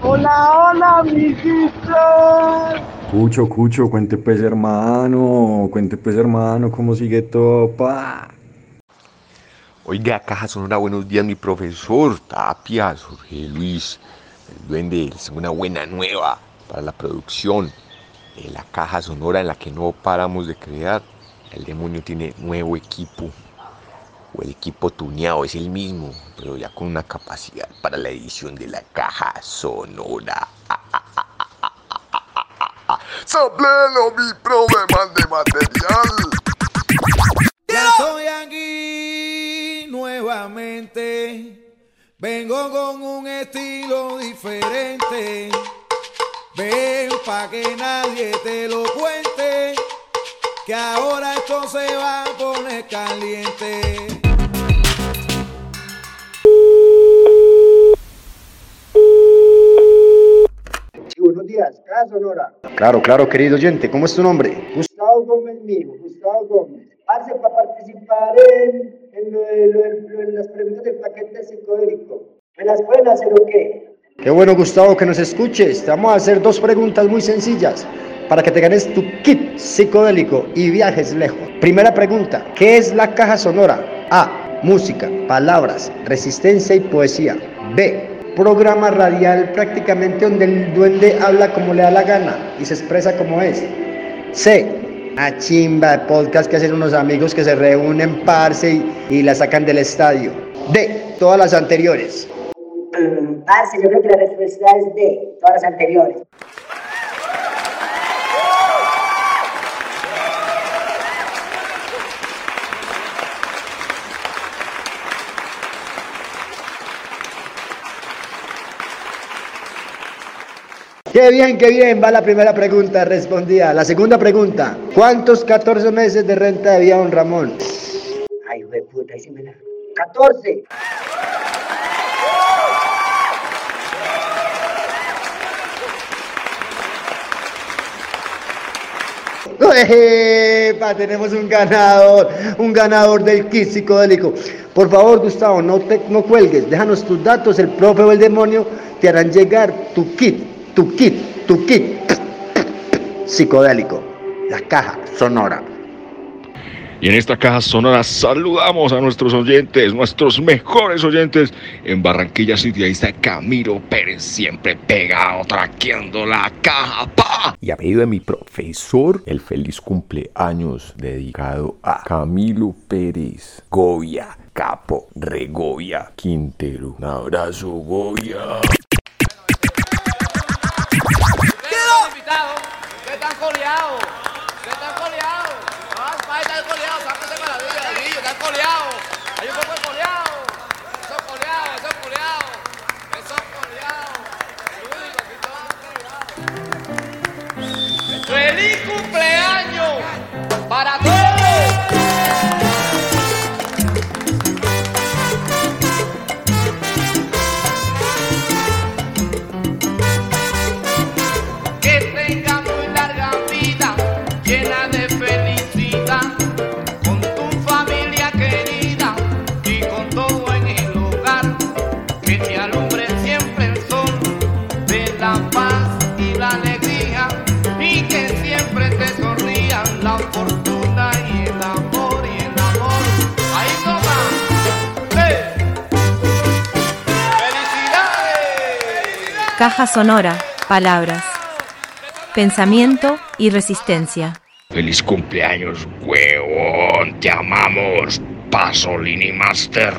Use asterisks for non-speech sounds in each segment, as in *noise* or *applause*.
Hola, hola, amiguitos. Cucho, Cucho, cuente pues hermano, cuente pues hermano, ¿cómo sigue todo, pa? Oiga, Caja Sonora, buenos días, mi profesor Tapia, Jorge Luis, el duende, les tengo una buena nueva para la producción de la Caja Sonora en la que no paramos de crear. El demonio tiene nuevo equipo, o el equipo tuneado es el mismo, pero ya con una capacidad para la edición de la Caja Sonora. Sapleno mi problemas de material. Ya estoy aquí nuevamente. Vengo con un estilo diferente. Ven pa' que nadie te lo cuente. Que ahora esto se va a poner caliente. Días, Caja Sonora. Claro, claro, querido oyente, ¿cómo es tu nombre? Gustavo Gómez mío, Gustavo Gómez. Hace para participar en, en lo de, lo de- lo de las preguntas del paquete psicodélico. ¿Me las pueden hacer o qué? Qué bueno, Gustavo, que nos escuches. Te vamos a hacer dos preguntas muy sencillas para que te ganes tu kit psicodélico y viajes lejos. Primera pregunta, ¿qué es la caja sonora? A. Música, palabras, resistencia y poesía. B. Programa radial prácticamente donde el duende habla como le da la gana y se expresa como es. C. A chimba de podcast que hacen unos amigos que se reúnen, parce, y, y la sacan del estadio. D. Todas las anteriores. Mm, parce, yo creo que la respuesta es D, todas las anteriores. Qué bien, qué bien, va la primera pregunta respondida. La segunda pregunta, ¿cuántos 14 meses de renta debía don Ramón? Ay, de puta, ahí me la... 14. ¡Epa! Tenemos un ganador, un ganador del kit psicodélico. Por favor, Gustavo, no, te, no cuelgues, déjanos tus datos, el profe o el demonio te harán llegar tu kit, tu kit, tu kit psicodélico. La caja sonora. Y en esta caja sonora saludamos a nuestros oyentes, nuestros mejores oyentes en Barranquilla City. Ahí está Camilo Pérez, siempre pegado, traqueando la caja. ¡Pa! Y a pedido de mi profesor, el feliz cumpleaños dedicado a Camilo Pérez, Goya, Capo, Regoya, Quintero. Un abrazo, Goya. ¿Qué están coleados? ¿Qué están coleados? Ah, pa, están coleados, sáquense maravilla de niños, están coleados. Hay un poco de coleados. Esos coleados, esos coleados. Esos coleados. Uy, aquí todos ¡Feliz cumpleaños para todos! Caja sonora, palabras, pensamiento y resistencia. Feliz cumpleaños, huevón. Te amamos, Pasolini Master.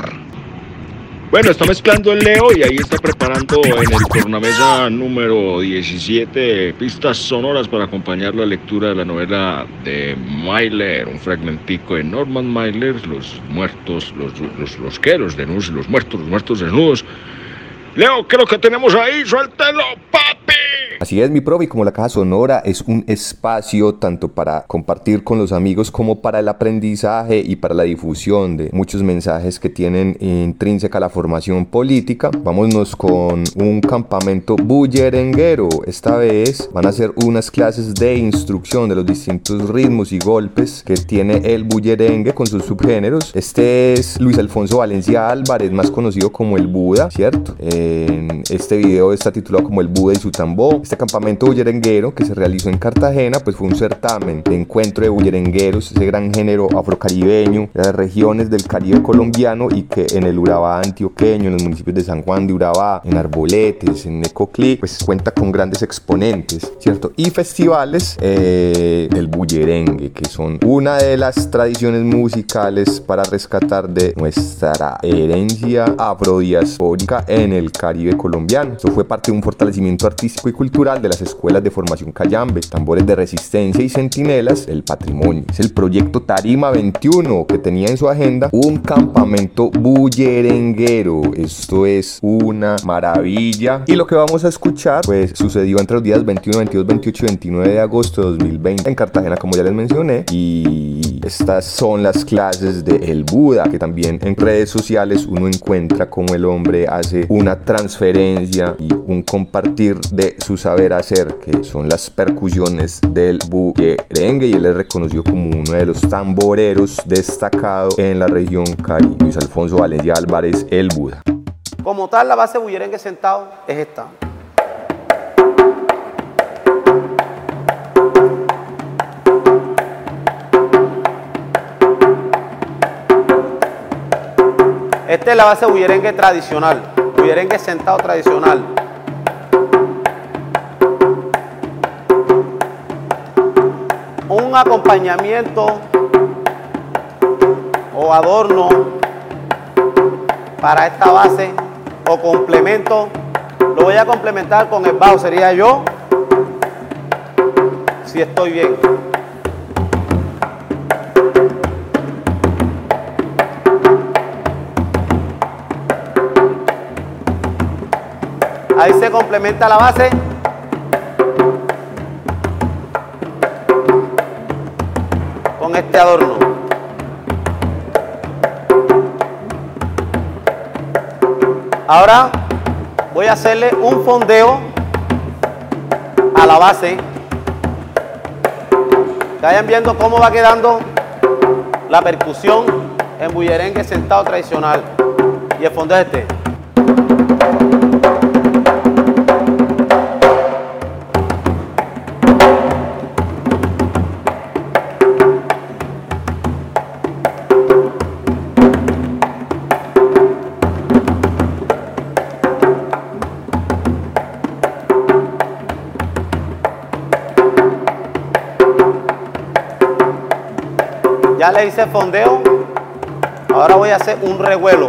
Bueno, está mezclando el Leo y ahí está preparando en el tornamesa número 17 pistas sonoras para acompañar la lectura de la novela de Myler, un fragmentico de Norman Myler, Los muertos, los, los, los, ¿qué? Los desnudos, los muertos, los muertos desnudos. Leo, ¿qué es lo que tenemos ahí? ¡Suéltelo, papi! Así es, mi profe, y como la Caja Sonora es un espacio tanto para compartir con los amigos como para el aprendizaje y para la difusión de muchos mensajes que tienen intrínseca la formación política, vámonos con un campamento bullerenguero. Esta vez van a ser unas clases de instrucción de los distintos ritmos y golpes que tiene el bullerengue con sus subgéneros. Este es Luis Alfonso Valencia Álvarez, más conocido como el Buda, ¿cierto? En este video está titulado como el Buda y su tambor. Este campamento bullerenguero que se realizó en Cartagena, pues fue un certamen de encuentro de bullerengueros, ese gran género afrocaribeño de las regiones del Caribe colombiano y que en el Urabá antioqueño, en los municipios de San Juan de Urabá, en Arboletes, en Necoclí, pues cuenta con grandes exponentes, ¿cierto? Y festivales eh, del bullerengue, que son una de las tradiciones musicales para rescatar de nuestra herencia afrodiaspórica en el Caribe colombiano. Esto fue parte de un fortalecimiento artístico y cultural de las escuelas de formación Cayambe, tambores de resistencia y centinelas del patrimonio. Es el proyecto Tarima 21 que tenía en su agenda un campamento bullerenguero. Esto es una maravilla. Y lo que vamos a escuchar, pues sucedió entre los días 21, 22, 28 y 29 de agosto de 2020 en Cartagena, como ya les mencioné. Y estas son las clases de El Buda, que también en redes sociales uno encuentra como el hombre hace una transferencia y un compartir de su saber hacer, que son las percusiones del bullerengue. Y él es reconocido como uno de los tamboreros destacados en la región Cari. Luis Alfonso Valencia Álvarez, El Buda. Como tal, la base bullerengue sentado es esta. Esta es la base bullerengue tradicional, bullerengue sentado tradicional. Un acompañamiento o adorno para esta base o complemento, lo voy a complementar con el bajo, sería yo, si estoy bien. Ahí se complementa la base. Este adorno. Ahora voy a hacerle un fondeo a la base. Vayan viendo cómo va quedando la percusión en bullerengue sentado tradicional. Y el fondeo es este. Le hice fondeo. Ahora voy a hacer un revuelo.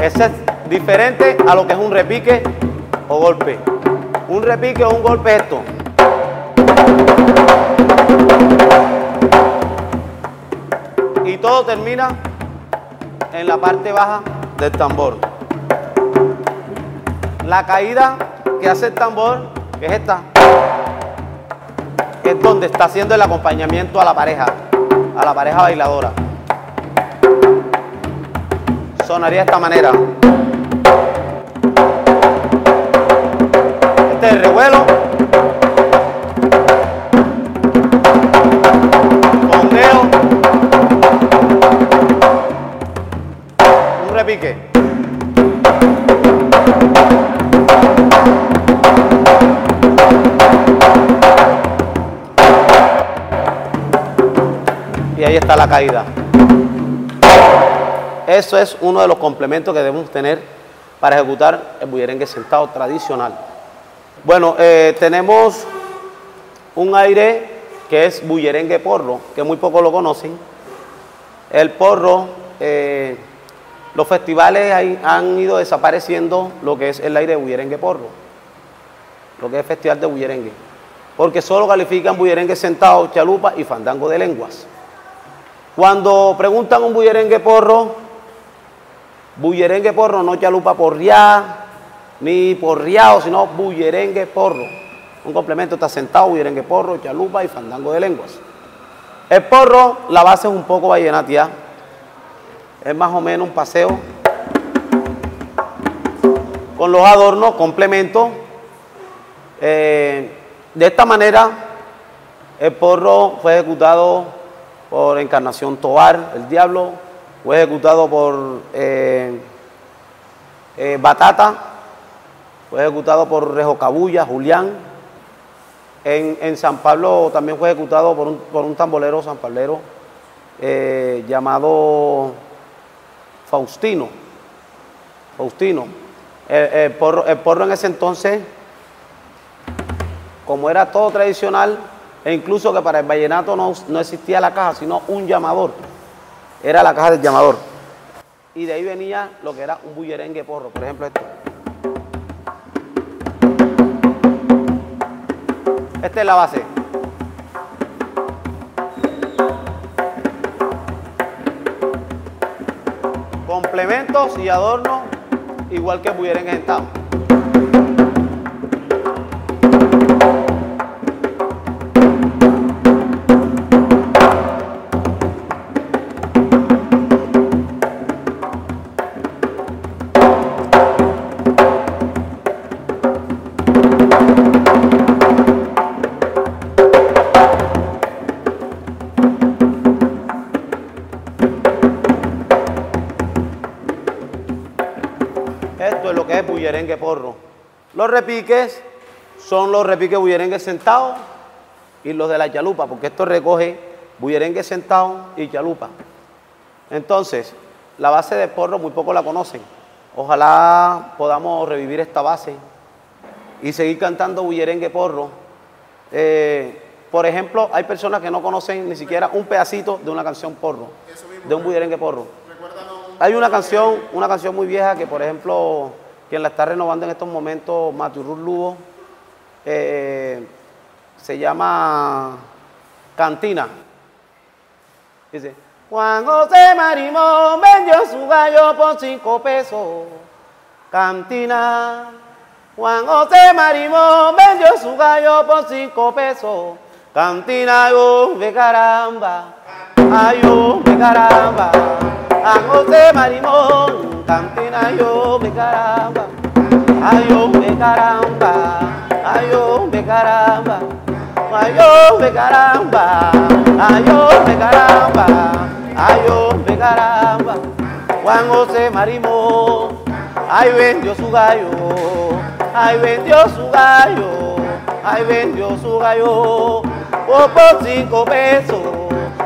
Ese es diferente a lo que es un repique o golpe. Un repique o un golpe es esto. Y todo termina en la parte baja del tambor. La caída que hace el tambor, que es esta, es donde está haciendo el acompañamiento a la pareja, a la pareja bailadora. Sonaría de esta manera. La caída. Eso es uno de los complementos que debemos tener para ejecutar el bullerengue sentado tradicional. Bueno, eh, tenemos un aire que es bullerengue porro, que muy pocos lo conocen. El porro, eh, los festivales ahí han ido desapareciendo lo que es el aire de bullerengue porro, lo que es el festival de bullerengue, porque solo califican bullerengue sentado, chalupa y fandango de lenguas. Cuando preguntan un bullerengue porro, bullerengue porro, no chalupa porriá, ni porriao, sino bullerengue porro. Un complemento está sentado, bullerengue porro, chalupa y fandango de lenguas. El porro, la base es un poco vallenatia. Es más o menos un paseo con los adornos, complementos. Eh, de esta manera, el porro fue ejecutado por Encarnación Tobar, el diablo, fue ejecutado por eh, eh, Batata, fue ejecutado por Rejo Cabulla, Julián. En, en San Pablo también fue ejecutado por un, por un tambolero sanpablero eh, llamado Faustino. Faustino. El, el el porro en ese entonces, como era todo tradicional, e incluso que para el vallenato no, no existía la caja, sino un llamador. Era la caja del llamador. Y de ahí venía lo que era un bullerengue porro, por ejemplo esto. Esta es la base. Complementos y adornos, igual que bullerengue sentado. Esto bullerengue porro. Los repiques son los repiques bullerengue sentados y los de la chalupa, porque esto recoge bullerengue sentado y chalupa. Entonces, la base de porro muy poco la conocen. Ojalá podamos revivir esta base y seguir cantando bullerengue porro. Eh, por ejemplo, hay personas que no conocen ni siquiera un pedacito de una canción porro, de un bullerengue porro. Hay una canción, una canción muy vieja que, por ejemplo, quien la está renovando en estos momentos, Maturur Lugo, eh, se llama Cantina. Dice, Juan José Marimón vendió su gallo por cinco pesos. Cantina. Juan José Marimón vendió su gallo por cinco pesos. Cantina, yo, de caramba. Ay, yo, de caramba. Juan José Marimón, cantina, yo, de caramba. Ay, yo, de caramba. Ay, yo, de caramba. Ay, yo, de caramba. Ay, yo, de caramba. Ay, yo, de caramba. Juan José Marimón, ay, vendió su gallo. Ay, vendió su gallo. Ay, vendió su gallo. Fue por cinco pesos.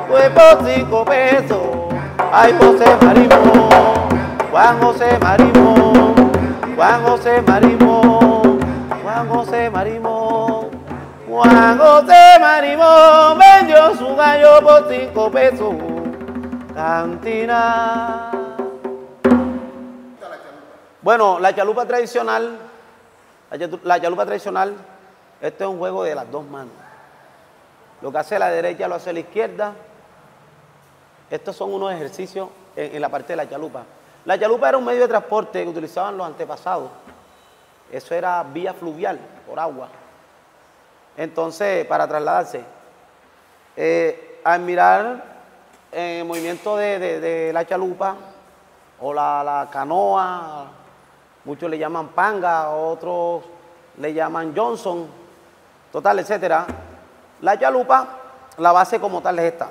Fue por cinco pesos. Ay, José Marimón. Juan José Marimón. Juan José Marimón. Juan José Marimón. Juan José Marimón vendió su gallo por cinco pesos. Cantina. Bueno, la chalupa tradicional, la chalupa tradicional, este es un juego de las dos manos. Lo que hace la derecha lo hace la izquierda. Estos son unos ejercicios en, en la parte de la chalupa. La chalupa era un medio de transporte que utilizaban los antepasados. Eso era vía fluvial, por agua. Entonces, para trasladarse, eh, al mirar eh, el movimiento de, la chalupa o la, la canoa, muchos le llaman panga, otros le llaman Johnson, total, etcétera. La chalupa, la base como tal es esta.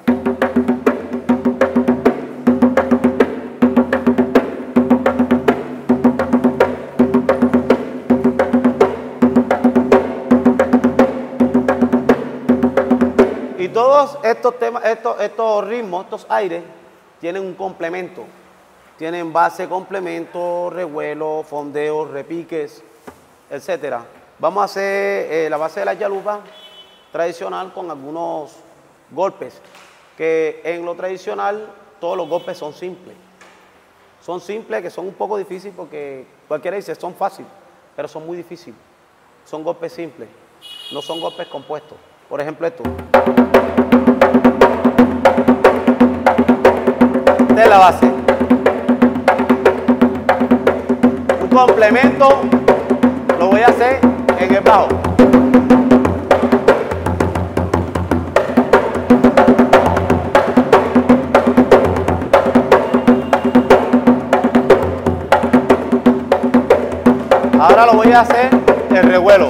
Todos estos temas, estos, ritmos, estos aires, tienen un complemento. Tienen base, complemento, revuelo, fondeo, repiques, etcétera. Vamos a hacer eh, la base de la chalupa tradicional con algunos golpes, que en lo tradicional todos los golpes son simples. Son simples, que son un poco difíciles porque cualquiera dice son fáciles, pero son muy difíciles. Son golpes simples, no son golpes compuestos. Por ejemplo, esto. base. Un complemento lo voy a hacer en el bajo. Ahora lo voy a hacer el revuelo.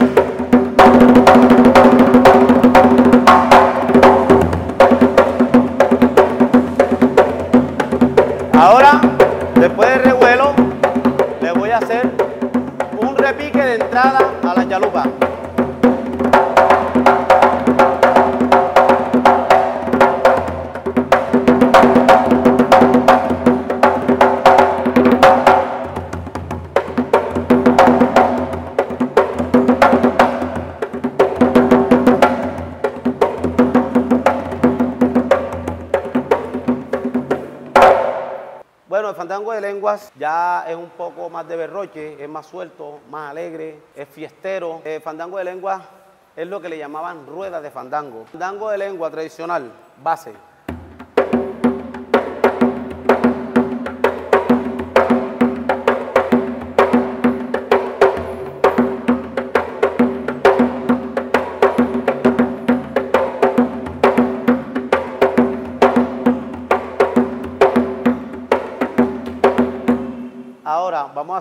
Es un poco más de berroche, es más suelto, más alegre, es fiestero. El fandango de lenguas es lo que le llamaban ruedas de fandango. Fandango de lengua tradicional, base.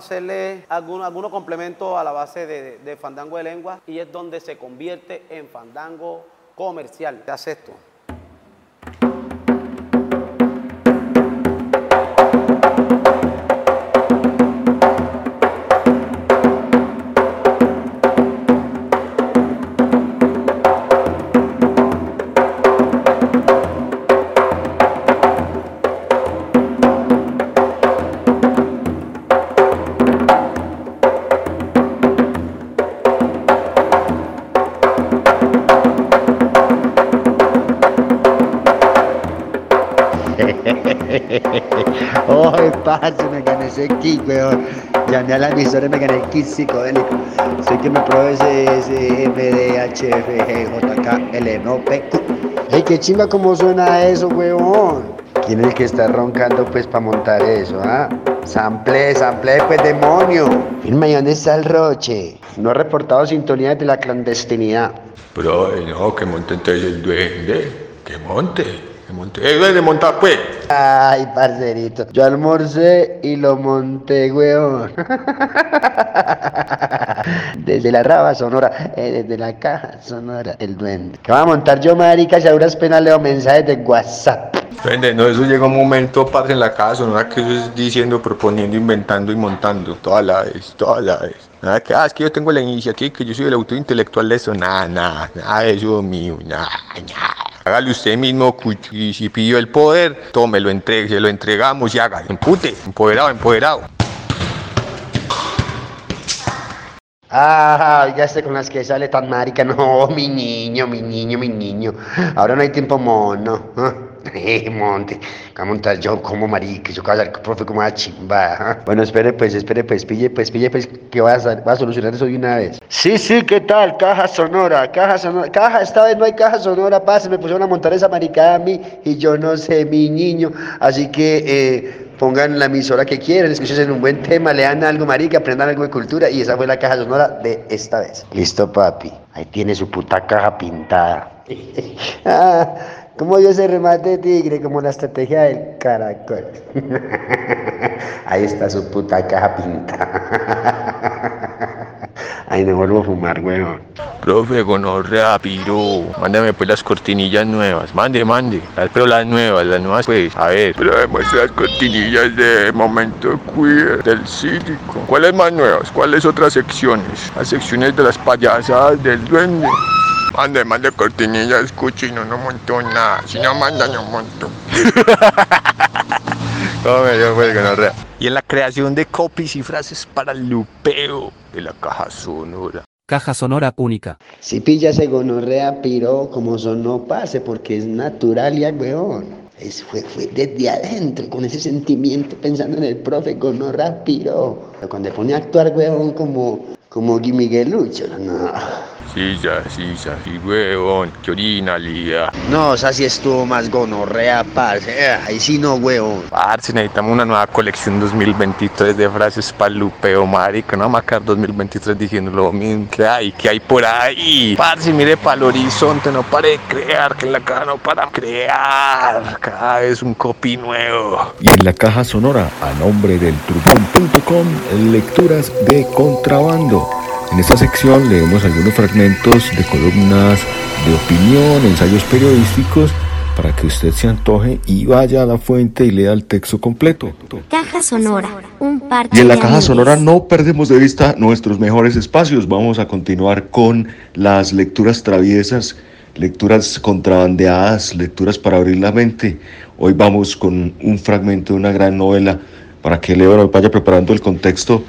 Hacerle algunos algunos complementos a la base de, de fandango de lengua y es donde se convierte en fandango comercial. ¿Qué hace esto? Llamé a la emisora y me gané el kit psicodélico. Soy que me probé ese, ese MDHFGJK LNOPQ. Ey, qué chimba cómo suena eso, weón. ¿Quién es el que está roncando, pues, para montar eso, ah? Sample, sample, pues, demonio. Firma, ¿y dónde está el roche? No ha reportado sintonía de la clandestinidad. Pero eh, no, que monte entonces el duende. Que monte. Que monte. ¡Eh, duende, monta pues! Ay, parcerito. Yo almorcé y lo monté, weón. *laughs* Desde la raba sonora, eh, desde la caja sonora, el duende. ¿Qué va a montar yo, marica? Si a duras penas leo mensajes de WhatsApp. Duende, no, eso llega un momento, padre, en la casa, no que eso es diciendo, proponiendo, inventando y montando. Toda la vez, toda la vez. Nada que, ah, es que yo tengo la iniciativa, que yo soy el autor intelectual de eso. Nada, nada, nada de eso mío, nada, nada. Hágale usted mismo. Y si pidió el poder, tome, lo entregue, se lo entregamos y haga. Empute, empoderado, empoderado. Ah, sé con las que sale tan marica. No, mi niño, mi niño, mi niño. Ahora no hay tiempo mono. Eh, monte. A montar yo como marica. Yo con profe como una chimba. Bueno, espere pues, espere pues, pille pues, pille pues, que va a, sal- va a solucionar eso de una vez. Sí, sí, ¿qué tal? Caja sonora, caja sonora. Caja, esta vez no hay caja sonora, pase. Me pusieron a montar esa maricada a mí y yo no sé, mi niño. Así que, eh, pongan la emisora que quieran, escuchen un buen tema, lean algo marica, aprendan algo de cultura y esa fue la caja sonora de esta vez. Listo, papi. Ahí tiene su puta caja pintada. ah, *laughs* ¿Cómo dio ese remate de tigre? Como la estrategia del caracol. *laughs* Ahí está su puta caja pintada. *laughs* Ahí me vuelvo a fumar, weón. Profe, gonorrea, piro. Mándame pues las cortinillas nuevas. Mande, mande. Las- Pero las nuevas, las nuevas pues. A ver. Pero demuestra las cortinillas de Momento Queer, del cívico. ¿Cuáles más nuevas? ¿Cuáles otras secciones? Las secciones de las payasadas del duende. Mande, mande cortinillas, escuche, no, no montó nada. Si no manda, no monto. ¿Cómo me dio pues, gonorrea? Y en la creación de copies y frases para el lupeo de la caja sonora. Caja sonora única. Si pilla ese gonorrea piro como sonó pase porque es natural ya, weón. Es, fue, fue desde adentro, con ese sentimiento, pensando en el profe gonorrea piro. Pero cuando pone a actuar, weón, como, como Guy Miguelucho, no. Sí, ya, sí, ya, sí, huevón, qué originalidad. No, esa sí estuvo más gonorrea, parce. Eh, ahí sí no, huevón. Parce, necesitamos una nueva colección 2023 de frases para Lupeo, marica. No vamos a quedar 2023 diciendo lo mismo. ¿Qué hay? ¿Qué hay por ahí? Parce, mire para el horizonte, no pare de crear, que en la caja no para crear. Cada vez un copy nuevo. Y en la caja sonora, a nombre del trupón.com, lecturas de contrabando. En esta sección leemos algunos fragmentos de columnas de opinión, ensayos periodísticos, para que usted se antoje y vaya a la fuente y lea el texto completo. Caja sonora, un parche Y en la caja amigos. sonora no perdemos de vista nuestros mejores espacios. Vamos a continuar con las lecturas traviesas, lecturas contrabandeadas, lecturas para abrir la mente. Hoy vamos con un fragmento de una gran novela para que Leo vaya preparando el contexto.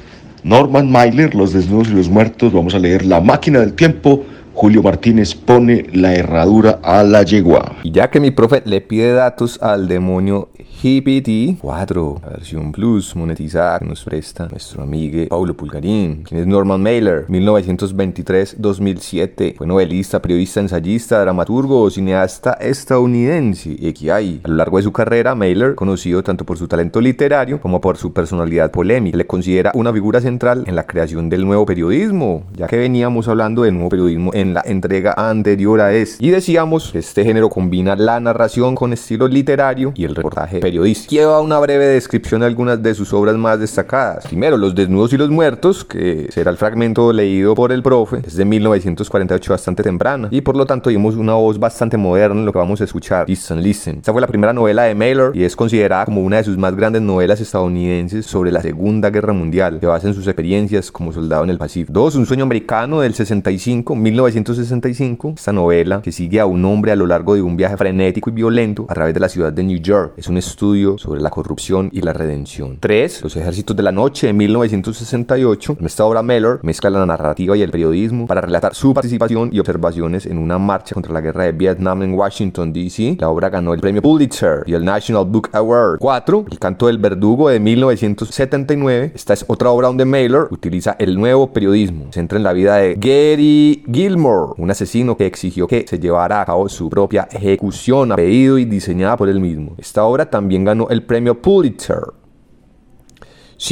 Norman Mailer, Los desnudos y los muertos. Vamos a leer La máquina del tiempo. Julio Martínez pone la herradura a la yegua. Y ya que mi profe le pide datos al demonio GPT 4, la versión Plus monetizada que nos presta nuestro amigo Paulo Pulgarín, quien es Norman Mailer, 1923-2007, fue novelista, periodista, ensayista, dramaturgo, cineasta estadounidense y que hay. A lo largo de su carrera, Mailer, conocido tanto por su talento literario como por su personalidad polémica, le considera una figura central en la creación del nuevo periodismo, ya que veníamos hablando del nuevo periodismo en la entrega anterior a este. Y decíamos que este género combina la narración con estilo literario y el reportaje periodístico. Lleva una breve descripción de algunas de sus obras más destacadas. Primero, Los desnudos y los muertos, que será el fragmento leído por el profe, es de 1948, bastante temprana. Y por lo tanto, dimos una voz bastante moderna en lo que vamos a escuchar. Listen, listen. Esta fue la primera novela de Mailer y es considerada como una de sus más grandes novelas estadounidenses sobre la Segunda Guerra Mundial, que basa en sus experiencias como soldado en el Pacífico. Dos, Un sueño americano del 65, 1965. Esta novela que sigue a un hombre a lo largo de un viaje frenético y violento a través de la ciudad de New York. Es un estudio sobre la corrupción y la redención. 3. Los ejércitos de la noche de 1968. En esta obra Mailer mezcla la narrativa y el periodismo para relatar su participación y observaciones en una marcha contra la guerra de Vietnam en Washington, D.C. La obra ganó el premio Pulitzer y el National Book Award. 4. El canto del verdugo de 1979. Esta es otra obra donde Mailer utiliza el nuevo periodismo. Se centra en la vida de Gary Gilmore, un asesino que exigió que se llevara a cabo su propia ejecución a pedido y diseñada por él mismo. Esta obra también ganó el premio Pulitzer.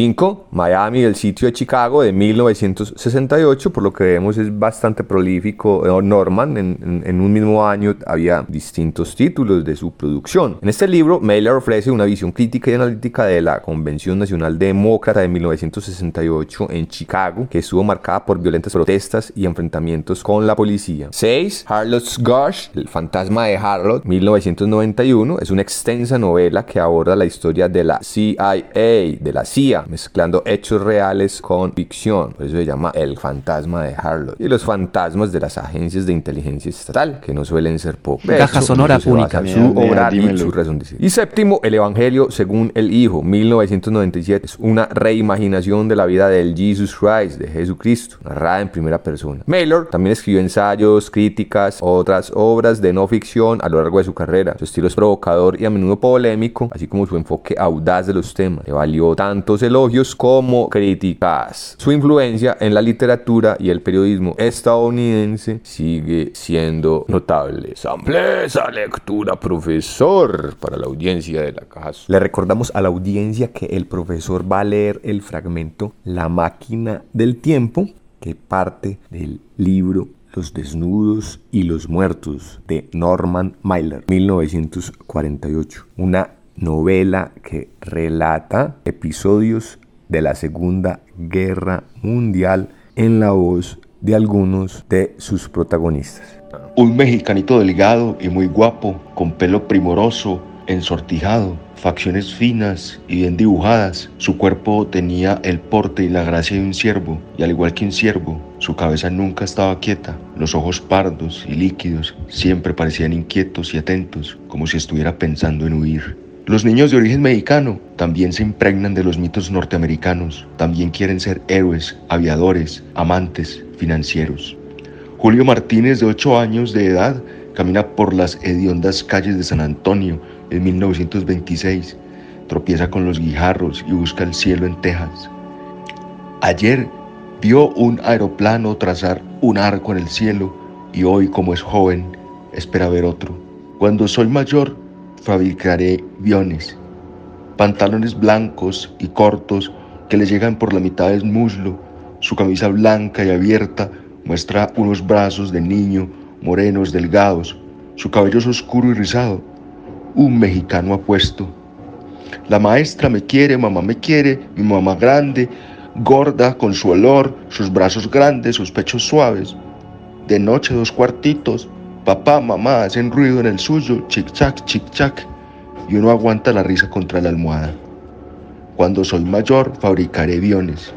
5. Miami, el sitio de Chicago de 1968, por lo que vemos es bastante prolífico. eh, Norman, en, en- en un mismo año había distintos títulos de su producción. En este libro, Mailer ofrece una visión crítica y analítica de la Convención Nacional Demócrata de 1968 en Chicago, que estuvo marcada por violentas protestas y enfrentamientos con la policía. 6. Harlot's Gosh, el fantasma de Harlot, 1991, es una extensa novela que aborda la historia de la CIA, de la CIA, mezclando hechos reales con ficción. Por eso se llama El fantasma de Harlot. Y los fantasmas de las agencias de inteligencia estatal, que no suelen ser pocos. Caja sonora única. Su Mira, mira, obra y su razón de ser. Y séptimo, El Evangelio según el Hijo, 1997. Es una reimaginación de la vida del Jesus Christ, de Jesucristo, narrada en primera persona. Mailer también escribió ensayos, críticas, otras obras de no ficción a lo largo de su carrera. Su estilo es provocador y a menudo polémico, así como su enfoque audaz de los temas. Le valió tantos elogios como críticas. Su influencia en la literatura y el periodismo estadounidense sigue siendo notable. Sample esa lectura, profesor, para la audiencia de la caja. Le recordamos a la audiencia que el profesor va a leer el fragmento La máquina del tiempo, que parte del libro Los desnudos y los muertos de Norman Mailer, 1948. Una novela que relata episodios de la Segunda Guerra Mundial en la voz de algunos de sus protagonistas. Un mexicanito delgado y muy guapo, con pelo primoroso, ensortijado, facciones finas y bien dibujadas. Su cuerpo tenía el porte y la gracia de un ciervo, y al igual que un ciervo, su cabeza nunca estaba quieta. Los ojos pardos y líquidos siempre parecían inquietos y atentos, como si estuviera pensando en huir. Los niños de origen mexicano también se impregnan de los mitos norteamericanos, también quieren ser héroes, aviadores, amantes, financieros. Julio Martínez, de 8 años de edad, camina por las hediondas calles de San Antonio en 1926. Tropieza con los guijarros y busca el cielo en Texas. Ayer vio un aeroplano trazar un arco en el cielo y hoy como es joven espera ver otro. Cuando soy mayor fabricaré aviones, pantalones blancos y cortos que le llegan por la mitad del muslo. Su camisa blanca y abierta muestra unos brazos de niño morenos, delgados. Su cabello es oscuro y rizado. Un mexicano apuesto. La maestra me quiere, mamá me quiere, mi mamá grande, gorda, con su olor, sus brazos grandes, sus pechos suaves. De noche dos cuartitos, papá, mamá hacen ruido en el suyo, chic-chac, chic-chac, y uno aguanta la risa contra la almohada. Cuando soy mayor, fabricaré aviones.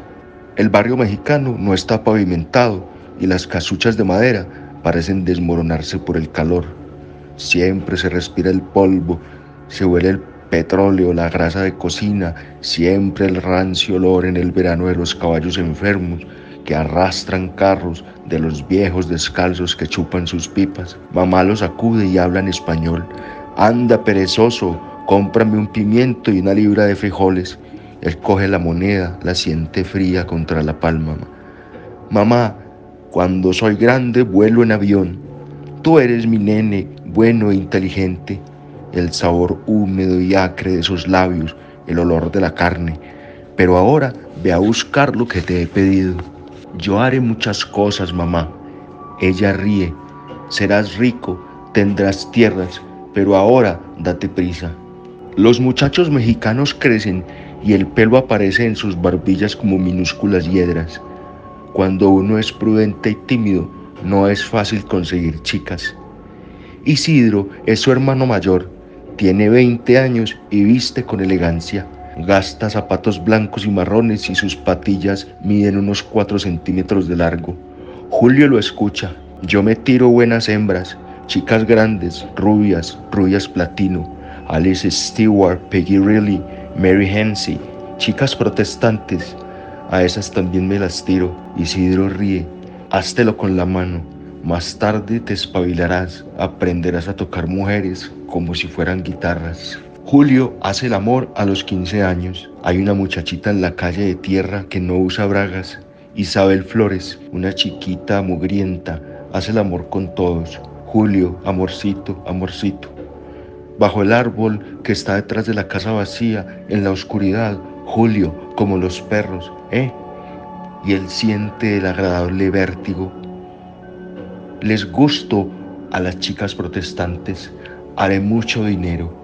El barrio mexicano no está pavimentado y las casuchas de madera parecen desmoronarse por el calor. Siempre se respira el polvo, se huele el petróleo, la grasa de cocina, siempre el rancio olor en el verano de los caballos enfermos que arrastran carros de los viejos descalzos que chupan sus pipas. Mamá los acude y habla en español. Anda, perezoso, cómprame un pimiento y una libra de frijoles. Él coge la moneda, la siente fría contra la palma. Mamá, cuando soy grande vuelo en avión. Tú eres mi nene, bueno e inteligente. El sabor húmedo y acre de sus labios, el olor de la carne. Pero ahora ve a buscar lo que te he pedido. Yo haré muchas cosas, mamá. Ella ríe. Serás rico, tendrás tierras, pero ahora date prisa. Los muchachos mexicanos crecen y el pelo aparece en sus barbillas como minúsculas hiedras. Cuando uno es prudente y tímido, no es fácil conseguir chicas. Isidro es su hermano mayor, tiene 20 años y viste con elegancia. Gasta zapatos blancos y marrones y sus patillas miden unos 4 centímetros de largo. Julio lo escucha. Yo me tiro buenas hembras, chicas grandes, rubias, rubias platino. Alice Stewart, Peggy Reilly, Mary Hensey, chicas protestantes. A esas también me las tiro. Isidro ríe. Háztelo con la mano. Más tarde te espabilarás, aprenderás a tocar mujeres como si fueran guitarras. Julio hace el amor a los 15 años. Hay una muchachita en la calle de tierra que no usa bragas. Isabel Flores, una chiquita mugrienta, hace el amor con todos. Julio, amorcito, amorcito. Bajo el árbol que está detrás de la casa vacía, en la oscuridad, Julio, como los perros, ¿eh? Y él siente el agradable vértigo. Les gusto a las chicas protestantes, haré mucho dinero.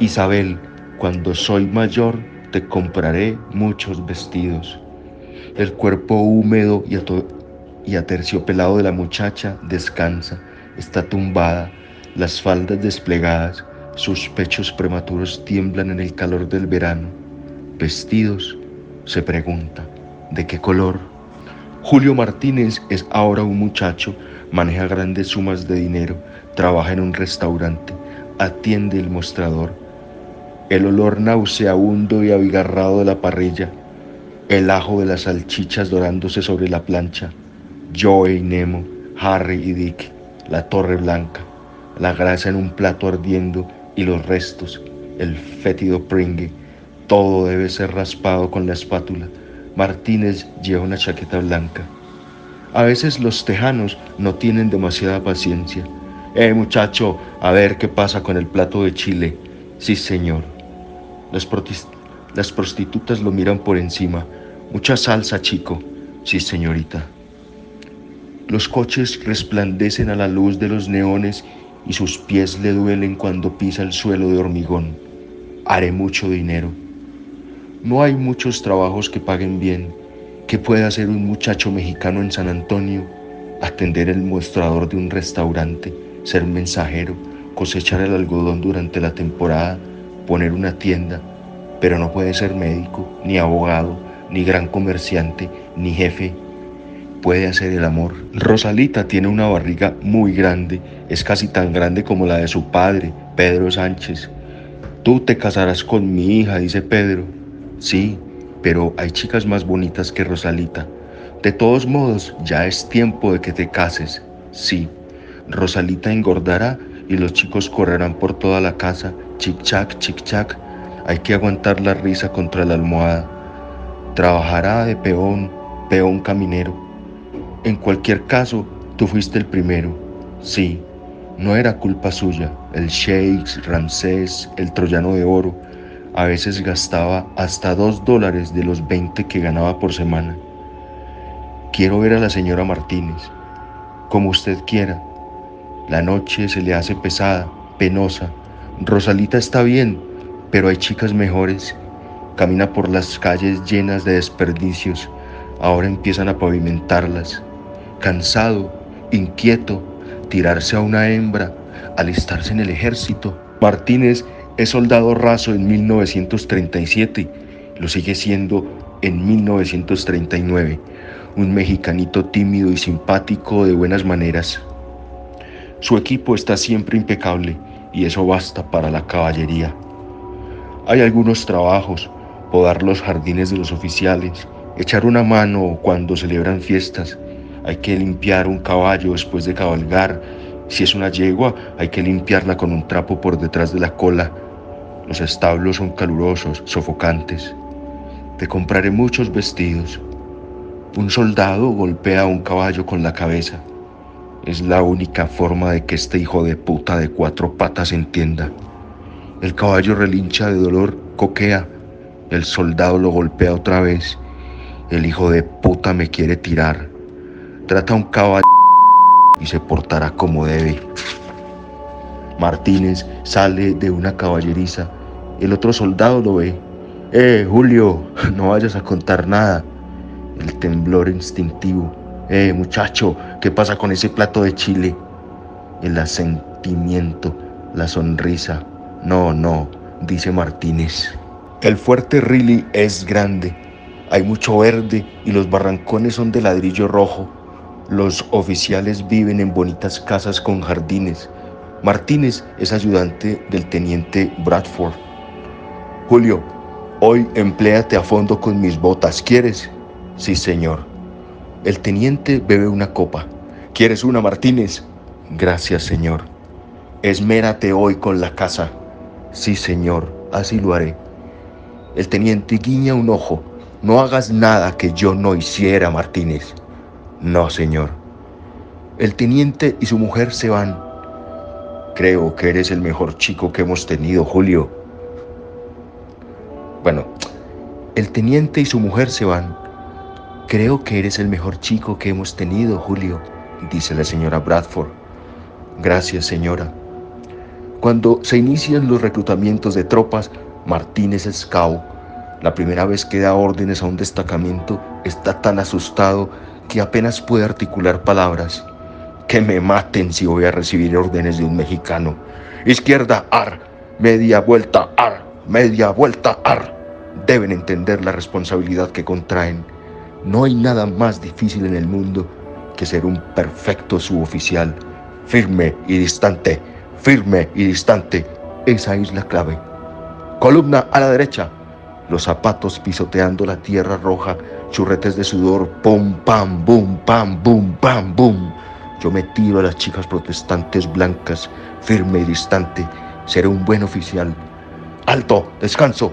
Isabel, cuando soy mayor, te compraré muchos vestidos. El cuerpo húmedo y, y aterciopelado de la muchacha descansa, está tumbada, las faldas desplegadas, sus pechos prematuros tiemblan en el calor del verano. Vestidos, se pregunta, ¿de qué color? Julio Martínez es ahora un muchacho, maneja grandes sumas de dinero, trabaja en un restaurante, atiende el mostrador. El olor nauseabundo y abigarrado de la parrilla, el ajo de las salchichas dorándose sobre la plancha, Joe y Nemo, Harry y Dick, la torre blanca, la grasa en un plato ardiendo y los restos, el fétido pringue, todo debe ser raspado con la espátula. Martínez lleva una chaqueta blanca. A veces los tejanos no tienen demasiada paciencia. Eh, muchacho, a ver qué pasa con el plato de chile. Sí, señor. Las, prostitutas lo miran por encima. Mucha salsa, chico. Sí, señorita. Los coches resplandecen a la luz de los neones y sus pies le duelen cuando pisa el suelo de hormigón. Haré mucho dinero. No hay muchos trabajos que paguen bien. ¿Qué puede hacer un muchacho mexicano en San Antonio? Atender el mostrador de un restaurante, ser mensajero, cosechar el algodón durante la temporada, poner una tienda, pero no puede ser médico, ni abogado, ni gran comerciante, ni jefe. Puede hacer el amor. Rosalita tiene una barriga muy grande, es casi tan grande como la de su padre, Pedro Sánchez. Tú te casarás con mi hija, dice Pedro. Sí, pero hay chicas más bonitas que Rosalita. De todos modos, ya es tiempo de que te cases. Sí, Rosalita engordará y los chicos correrán por toda la casa, chic-chac, chic-chac. Hay que aguantar la risa contra la almohada. Trabajará de peón, peón caminero. En cualquier caso, tú fuiste el primero. Sí, no era culpa suya. El Shakes, Ramsés, el troyano de oro, a veces gastaba hasta dos dólares de los 20 que ganaba por semana. Quiero ver a la señora Martínez. Como usted quiera. La noche se le hace pesada, penosa. Rosalita está bien, pero hay chicas mejores. Camina por las calles llenas de desperdicios. Ahora empiezan a pavimentarlas cansado, inquieto, tirarse a una hembra, alistarse en el ejército. Martínez es soldado raso en 1937, lo sigue siendo en 1939, un mexicanito tímido y simpático de buenas maneras. Su equipo está siempre impecable y eso basta para la caballería. Hay algunos trabajos, podar los jardines de los oficiales, echar una mano cuando celebran fiestas, hay que limpiar un caballo después de cabalgar. Si es una yegua, hay que limpiarla con un trapo por detrás de la cola. Los establos son calurosos, sofocantes. Te compraré muchos vestidos. Un soldado golpea a un caballo con la cabeza. Es la única forma de que este hijo de puta de cuatro patas entienda. El caballo relincha de dolor, coquea. El soldado lo golpea otra vez. El hijo de puta me quiere tirar. Trata a un caballo y se portará como debe. Martínez sale de una caballeriza. El otro soldado lo ve. Eh, Julio, *laughs* no vayas a contar nada. El temblor instintivo. Eh, muchacho, ¿qué pasa con ese plato de chile? El asentimiento, la sonrisa. No, no, dice Martínez. El fuerte Riley es grande. Hay mucho verde y los barrancones son de ladrillo rojo. Los oficiales viven en bonitas casas con jardines. Martínez es ayudante del teniente Bradford. Julio, hoy empléate a fondo con mis botas, ¿quieres? Sí, señor. El teniente bebe una copa. ¿Quieres una, Martínez? Gracias, señor. Esmérate hoy con la casa. Sí, señor, así lo haré. El teniente guiña un ojo. No hagas nada que yo no hiciera, Martínez. No, señor. El teniente y su mujer se van. Creo que eres el mejor chico que hemos tenido, Julio. Bueno, el teniente y su mujer se van. Creo que eres el mejor chico que hemos tenido, Julio, dice la señora Bradford. Gracias, señora. Cuando se inician los reclutamientos de tropas, Martínez Scout, la primera vez que da órdenes a un destacamento, está tan asustado que apenas puede articular palabras. Que me maten si voy a recibir órdenes de un mexicano. Izquierda, ar. Media vuelta, ar. Media vuelta, ar. Deben entender la responsabilidad que contraen. No hay nada más difícil en el mundo que ser un perfecto suboficial. Firme y distante. Firme y distante. Esa es la clave. Columna a la derecha. Los zapatos pisoteando la tierra roja churretes de sudor, pum, pam, bum, pam, bum, pam, bum. Yo me tiro a las chicas protestantes blancas, firme y distante. Seré un buen oficial. Alto, descanso.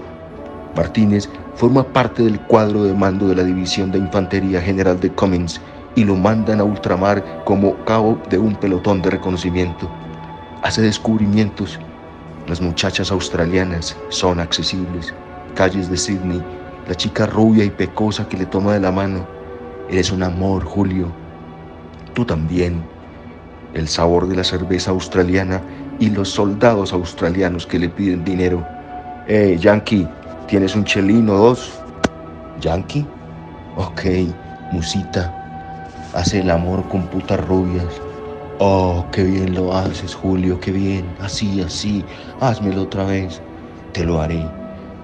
Martínez forma parte del cuadro de mando de la División de Infantería General de Cummings y lo mandan a ultramar como cabo de un pelotón de reconocimiento. Hace descubrimientos. Las muchachas australianas son accesibles. Calles de Sydney la chica rubia y pecosa que le toma de la mano. Eres un amor, Julio. Tú también. El sabor de la cerveza australiana y los soldados australianos que le piden dinero. Eh, Yankee, ¿tienes un chelino dos? ¿Yankee? Ok, musita. Hace el amor con putas rubias. Oh, qué bien lo haces, Julio, qué bien. Así, así. Házmelo otra vez. Te lo haré.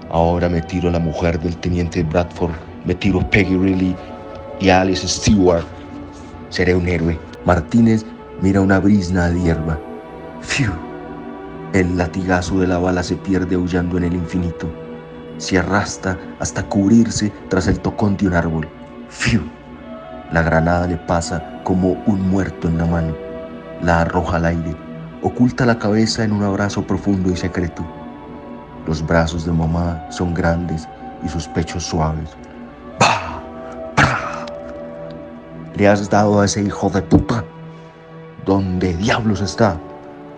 Ahora me tiro a la mujer del teniente Bradford, me tiro a Peggy Reilly y a Alice Stewart. Seré un héroe. Martínez mira una brisna de hierba. ¡Fiu! El latigazo de la bala se pierde aullando en el infinito. Se arrastra hasta cubrirse tras el tocón de un árbol. ¡Fiu! La granada le pasa como un muerto en la mano. La arroja al aire. Oculta la cabeza en un abrazo profundo y secreto. Los brazos de mamá son grandes y sus pechos suaves. le has dado a ese hijo de puta? ¿Dónde diablos está?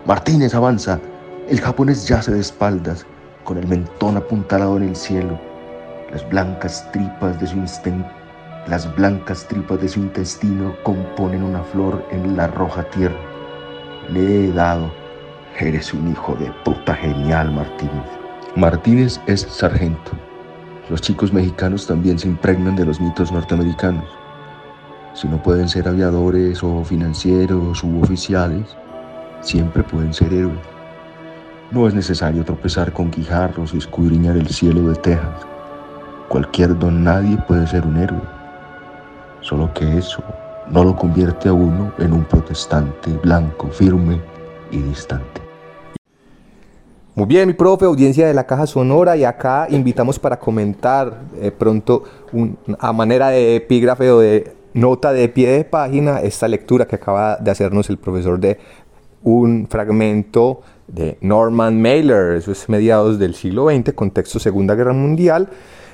Martínez avanza. El japonés yace de espaldas, con el mentón apuntalado en el cielo. Las blancas tripas de su intestino componen una flor en la roja tierra. Le he dado. Eres un hijo de puta genial, Martínez. Martínez es sargento. Los chicos mexicanos también se impregnan de los mitos norteamericanos. Si no pueden ser aviadores o financieros u oficiales, siempre pueden ser héroes. No es necesario tropezar con guijarros y escudriñar el cielo de Texas. Cualquier don nadie puede ser un héroe. Solo que eso no lo convierte a uno en un protestante blanco, firme y distante. Muy bien, mi profe, audiencia de la Caja Sonora, y acá invitamos para comentar eh, pronto un- a manera de epígrafe o de nota de pie de página esta lectura que acaba de hacernos el profesor de un fragmento de Norman Mailer, eso es mediados del siglo XX, contexto Segunda Guerra Mundial,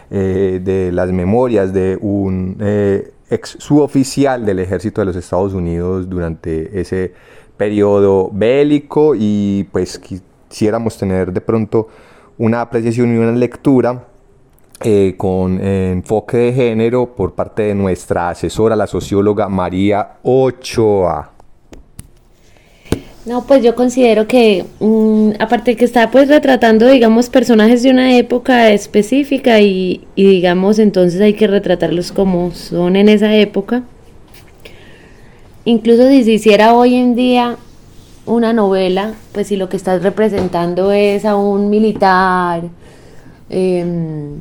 eh, de las memorias de un eh, ex suboficial del ejército de los Estados Unidos durante ese periodo bélico y pues quisiéramos tener de pronto una apreciación y una lectura eh, con enfoque de género por parte de nuestra asesora, la socióloga María Ochoa. No, pues yo considero que, mm, aparte que está pues retratando, digamos, personajes de una época específica y, y, digamos, entonces hay que retratarlos como son en esa época. Incluso si se hiciera hoy en día una novela, pues si lo que estás representando es a un militar em,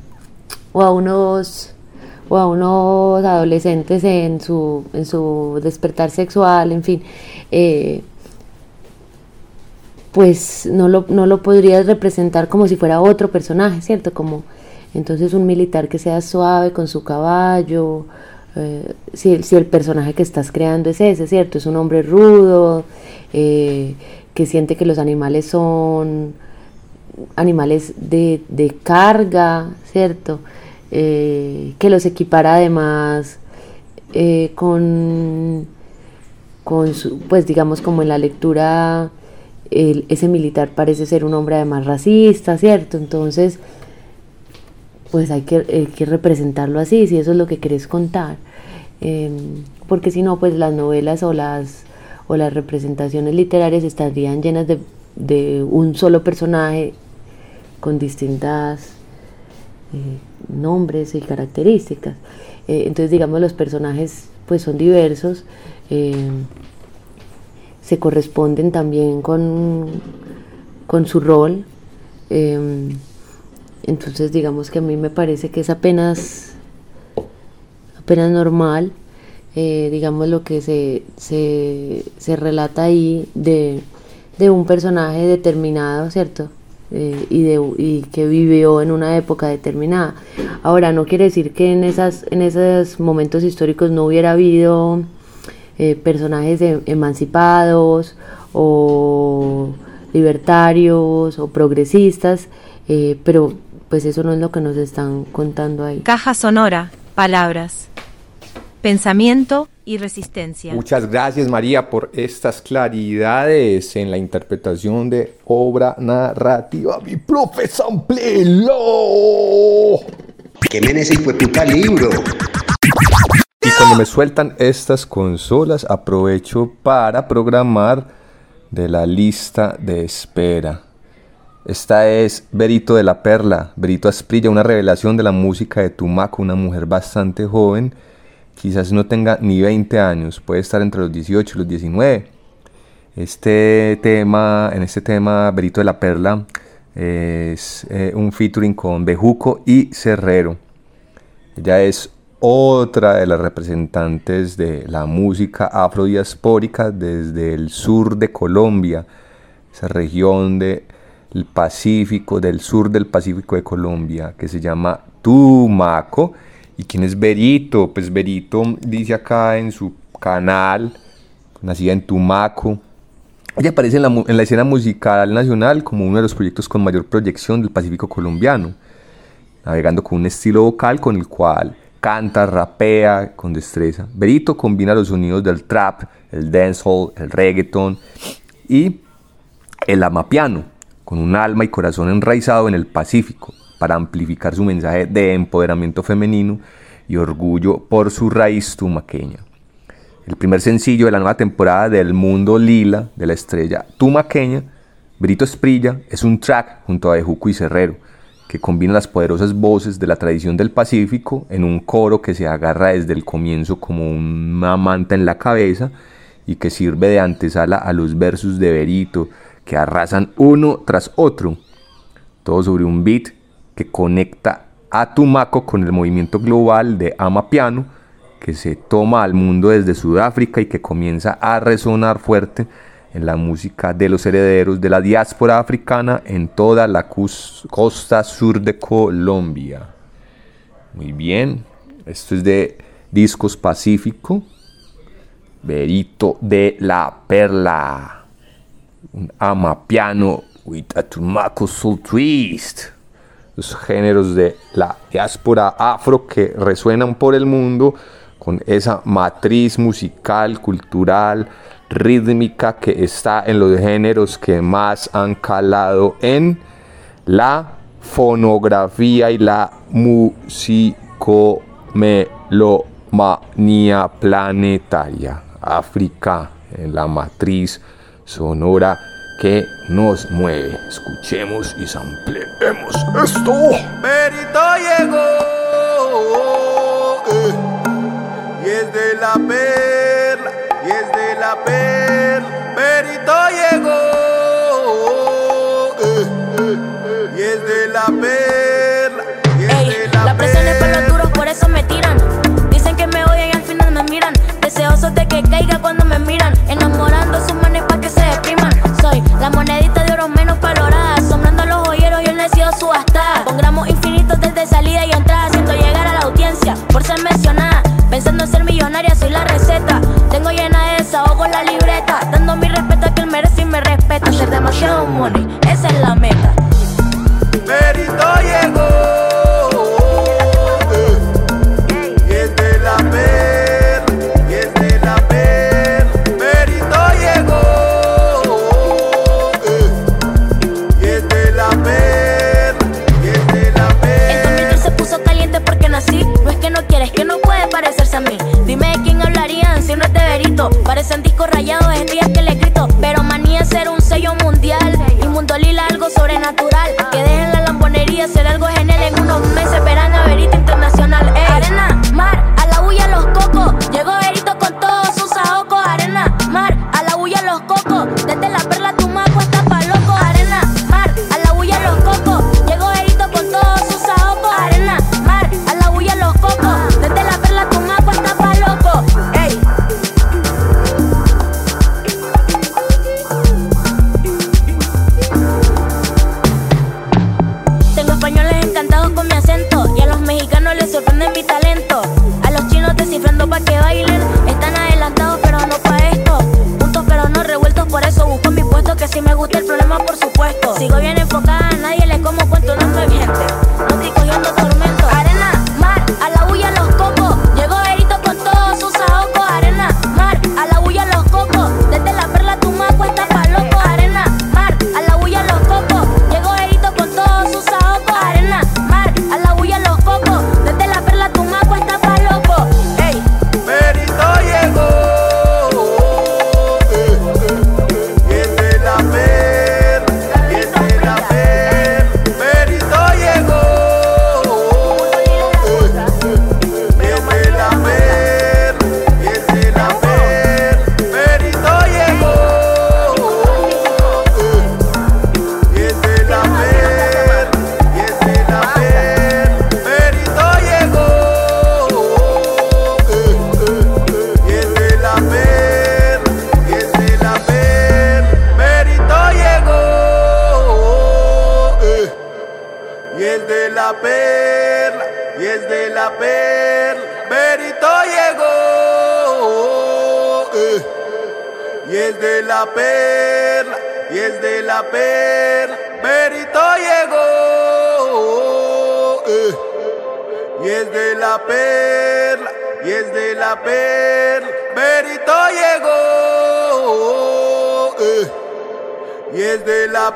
o a unos o a unos adolescentes en su, en su despertar sexual, en fin, eh, pues no lo, no lo podrías representar como si fuera otro personaje, ¿cierto? Como entonces un militar que sea suave con su caballo, eh, si, el- si el personaje que estás creando es ese, ¿cierto? Es un hombre rudo, eh, que siente que los animales son animales de, de carga, ¿cierto? Eh, que los equipara además con, con su, pues digamos como en la lectura, ese militar parece ser un hombre además racista, ¿cierto? Entonces, pues hay que, representarlo así, si eso es lo que querés contar. Em, porque si no, pues las novelas o las, representaciones literarias estarían llenas de, un solo personaje con distintas eh, nombres y características. Eh, entonces, digamos, los personajes pues son diversos, eh, se corresponden también con, con su rol. eh, entonces, digamos que a mí me parece que es apenas, apenas normal, eh, digamos, lo que se, se, se relata ahí de, de un personaje determinado, ¿cierto? Eh, y, de, y que vivió en una época determinada. Ahora, no quiere decir que en, esas, en esos momentos históricos no hubiera habido eh, personajes em- emancipados o libertarios o progresistas, eh, pero pues eso no es lo que nos están contando ahí. Caja sonora, palabras. Pensamiento y resistencia. Muchas gracias María por estas claridades en la interpretación de obra narrativa. Mi profe Samplelo. Quemen ese hijo de puta libro. Cuando me sueltan estas consolas, aprovecho para programar de la lista de espera. Esta es Berito de la Perla, Berito Asprilla, una revelación de la música de Tumaco, una mujer bastante joven, quizás no tenga ni 20 años, puede estar entre los 18 y los 19. Este tema, en este tema, Berito de la Perla es eh, un featuring con Bejuco y Cerrero. Ella es otra de las representantes de la música afrodiaspórica desde el sur de Colombia, esa región del Pacífico, del sur del Pacífico de Colombia, que se llama Tumaco. ¿Y quién es Berito? Pues Berito dice acá en su canal, nacida en Tumaco. Ella aparece en la, en la escena musical nacional como uno de los proyectos con mayor proyección del Pacífico colombiano navegando con un estilo vocal con el cual canta, rapea con destreza. Berito combina los sonidos del trap, el dancehall, el reggaeton y el amapiano, con un alma y corazón enraizado en el Pacífico, para amplificar su mensaje de empoderamiento femenino y orgullo por su raíz tumaqueña. El primer sencillo de la nueva temporada del Mundo Lila de la estrella tumaqueña, Brito Esprilla, es un track junto a Dejuco y Cerrero, que combina las poderosas voces de la tradición del Pacífico en un coro que se agarra desde el comienzo como una manta en la cabeza y que sirve de antesala a los versos de Berito que arrasan uno tras otro, todo sobre un beat que conecta a Tumaco con el movimiento global de Ama Piano que se toma al mundo desde Sudáfrica y que comienza a resonar fuerte en la música de los herederos de la diáspora africana en toda la costa sur de Colombia. Muy bien, esto es de Discos Pacífico, Berito de la Perla, un amapiano with a Tumaco Soul Twist. Los géneros de la diáspora afro que resuenan por el mundo con esa matriz musical, cultural, rítmica que está en los géneros que más han calado en la fonografía y la musicomelomanía planetaria. África en la matriz sonora que nos mueve. Escuchemos y sampleemos esto. Perito llegó eh, y es de la perla y es de la pena.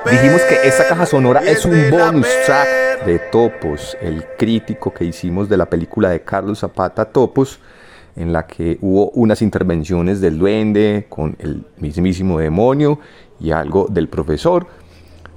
Dijimos que esta caja sonora es un bonus track de Topos, el crítico que hicimos de la película de Carlos Zapata Topos, en la que hubo unas intervenciones del duende con el mismísimo demonio y algo del profesor,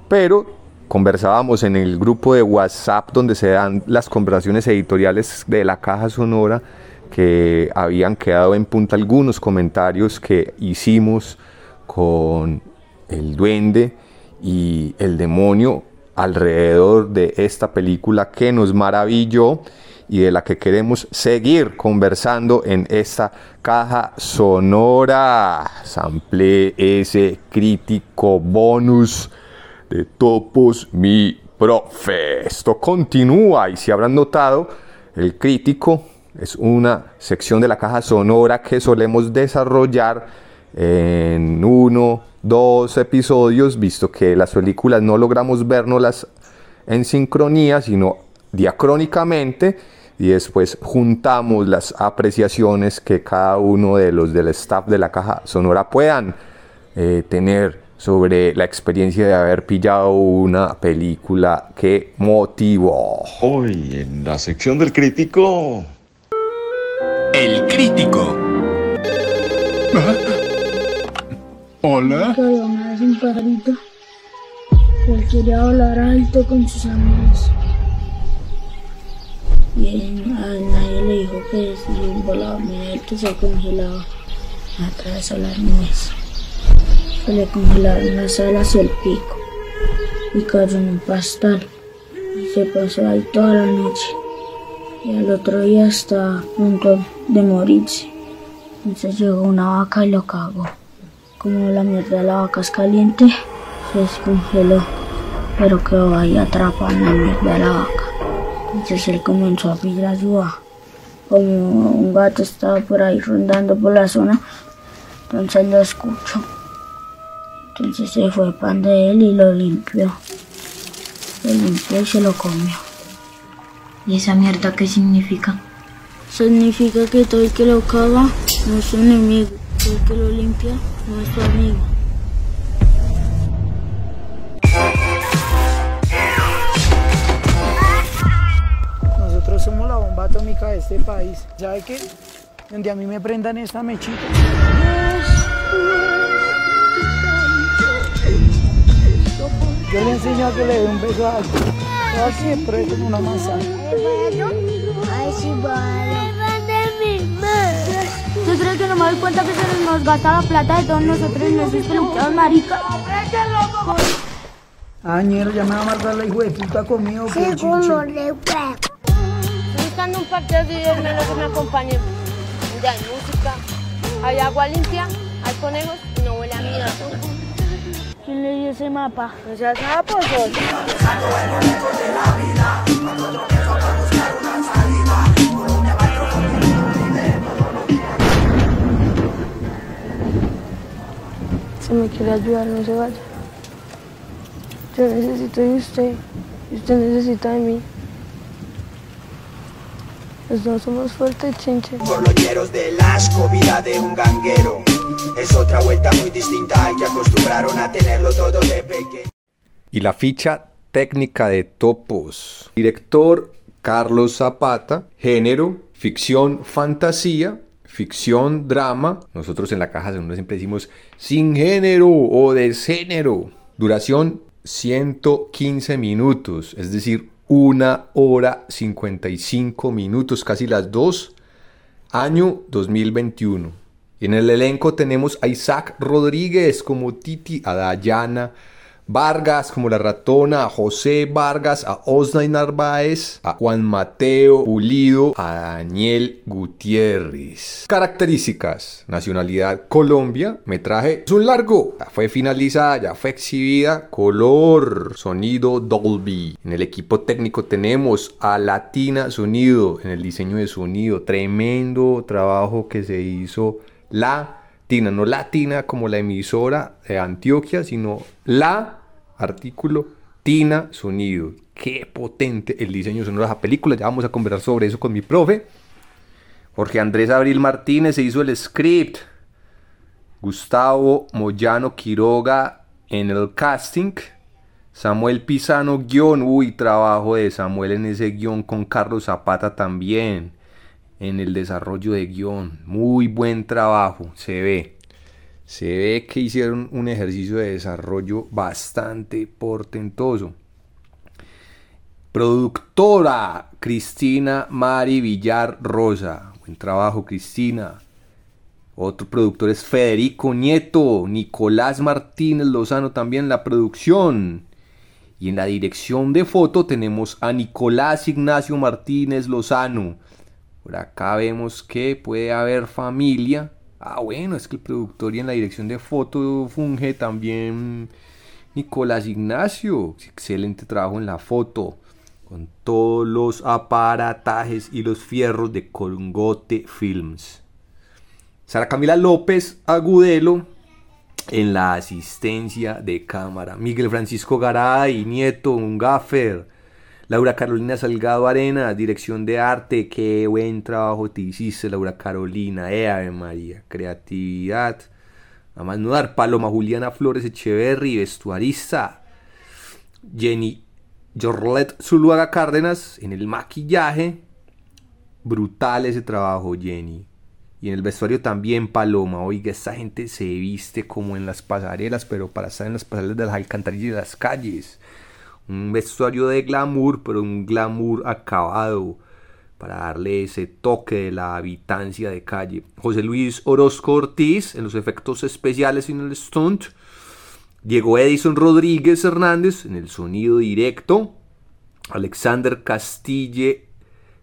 pero conversábamos en el grupo de WhatsApp donde se dan las conversaciones editoriales de la caja sonora que habían quedado en punta algunos comentarios que hicimos con el duende y el demonio alrededor de esta película que nos maravilló y de la que queremos seguir conversando en esta caja sonora. Sample ese crítico bonus de Topos Mi Profe. Esto continúa y si habrán notado, el crítico es una sección de la caja sonora que solemos desarrollar en uno, dos episodios, visto que las películas no logramos vernoslas en sincronía, sino diacrónicamente, y después juntamos las apreciaciones que cada uno de los del staff de la caja sonora puedan eh, tener sobre la experiencia de haber pillado una película que motivó. Hoy en la sección del crítico. El crítico. Hola. Me hace un pajarito. Él quería volar alto con sus amigos. Y a nadie le dijo que si volaba muy alto se congelaba. Atravesó las nubes. Se le congelaron las alas y el pico. Y cayó en un pastal. Y se pasó ahí toda la noche. Y al otro día estaba a punto de morirse. Entonces llegó una vaca y lo cagó. Como la mierda de la vaca es caliente, se descongeló, pero quedó ahí atrapado en la mierda de la vaca. Entonces él comenzó a pedir ayuda. Como un gato estaba por ahí rondando por la zona, entonces lo escuchó. Entonces se fue pan de él y lo limpió. Lo limpió y se lo comió. ¿Y esa mierda qué significa? Significa que todo el que lo caga no es su enemigo, todo el que lo limpia no es tu amigo. Nosotros somos la bomba atómica de este país. ¿Sabe qué? Donde a mí me prendan esta mechita. Yo le enseño a que le dé un beso a alguien. Siempre con una manzana. ¿Usted cree que no me doy cuenta que se nos gasta la plata de todos nosotros en esos peluqueados maricas? Añero, ya me va a matar la hijo de puta conmigo. Sí, como le Buscando un partido de menos que me acompañe. Donde hay música, hay agua limpia, hay conejos y no huele a mierda. ¿Quién le dio ese mapa? No seas nada, pues. Si me quiere ayudar, no se vaya. Yo necesito de usted y usted necesita de mí. Los dos somos fuertes, chinche. Gorloñeros del asco, vida de un ganguero. Es otra vuelta muy distinta al que acostumbraron a tenerlo todo de pequeño. Y la ficha técnica de Topos. Director Carlos Zapata. Género, ficción, fantasía. Ficción, drama. Nosotros en la caja sonora siempre decimos sin género o desgénero. Duración 115 minutos, es decir, una hora 55 minutos, casi las dos. Año 2021. Y en el elenco tenemos a Isaac Rodríguez como Titi, a Vargas como la ratona, a José Vargas, a Osnay Narváez, a Juan Mateo Pulido, a Daniel Gutiérrez. Características: nacionalidad Colombia, metraje. Es un largo, ya fue finalizada, ya fue exhibida, color, sonido Dolby. En el equipo técnico tenemos a Latina Sonido en el diseño de sonido, tremendo trabajo que se hizo Latina, no Latina como la emisora de Antioquia, sino la artículo Tina Sonido. qué potente el diseño sonoro de esa película. Ya vamos a conversar sobre eso con mi profe. Jorge Andrés Abril Martínez se hizo el script. Gustavo Moyano Quiroga en el casting. Samuel Pisano guion. Uy, trabajo de Samuel en ese guion con Carlos Zapata también. En el desarrollo de guion. Muy buen trabajo, se ve. Se ve que hicieron un ejercicio de desarrollo bastante portentoso. Productora Cristina Mari Villar Rosa. Buen trabajo, Cristina. Otro productor es Federico Nieto, Nicolás Martínez Lozano también en la producción. Y en la dirección de foto tenemos a Nicolás Ignacio Martínez Lozano. Por acá vemos que puede haber familia. Ah, bueno, es que el productor y en la dirección de foto funge también Nicolás Ignacio. Excelente trabajo en la foto. Con todos los aparatajes y los fierros de Colgote Films. Sara Camila López Agudelo en la asistencia de cámara. Miguel Francisco Garay, nieto, un gaffer. Laura Carolina Salgado Arena, dirección de arte. Qué buen trabajo te hiciste, Laura Carolina. Eh, Ave María, creatividad. A más no dar. Paloma Juliana Flores Echeverry, vestuarista. Jenny Jorlet Zuluaga Cárdenas en el maquillaje. Brutal ese trabajo, Jenny. Y en el vestuario también Paloma. Oiga, esta gente se viste como en las pasarelas, pero para estar en las pasarelas de las alcantarillas y de las calles. Un vestuario de glamour, pero un glamour acabado para darle ese toque de la habitancia de calle. José Luis Orozco Ortiz en los efectos especiales y en el stunt. Diego Edison Rodríguez Hernández en el sonido directo. Alexander Castille,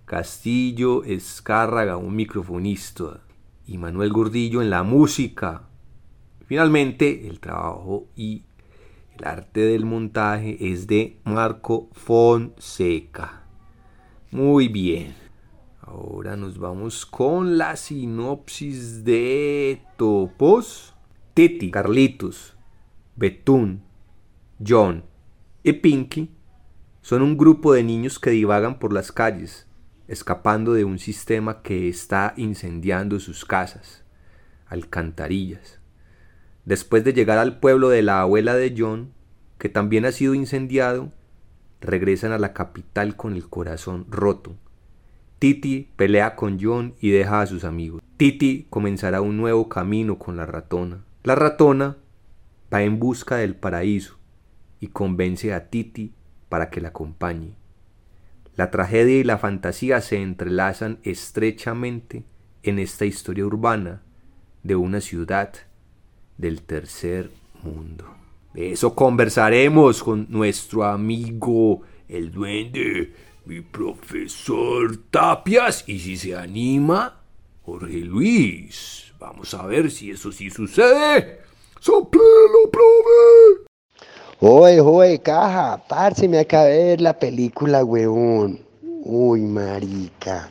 Castillo Escárraga, un microfonista. Y Manuel Gordillo en la música. Finalmente, el trabajo y el arte del montaje es de Marco Fonseca. Muy bien. Ahora nos vamos con la sinopsis de Topos. Titi, Carlitos, Betún, John y Pinky son un grupo de niños que divagan por las calles, escapando de un sistema que está incendiando sus casas, alcantarillas. Después de llegar al pueblo de la abuela de John, que también ha sido incendiado, regresan a la capital con el corazón roto. Titi pelea con John y deja a sus amigos. Titi comenzará un nuevo camino con la ratona. La ratona va en busca del paraíso y convence a Titi para que la acompañe. La tragedia y la fantasía se entrelazan estrechamente en esta historia urbana de una ciudad del tercer mundo. De eso conversaremos con nuestro amigo el duende, mi profesor Tapias, y si se anima, Jorge Luis. Vamos a ver si eso sí sucede. ¡Soplelo, prove! Oye, oye, caja, parce, me acabé ver la película, weón. Uy, marica.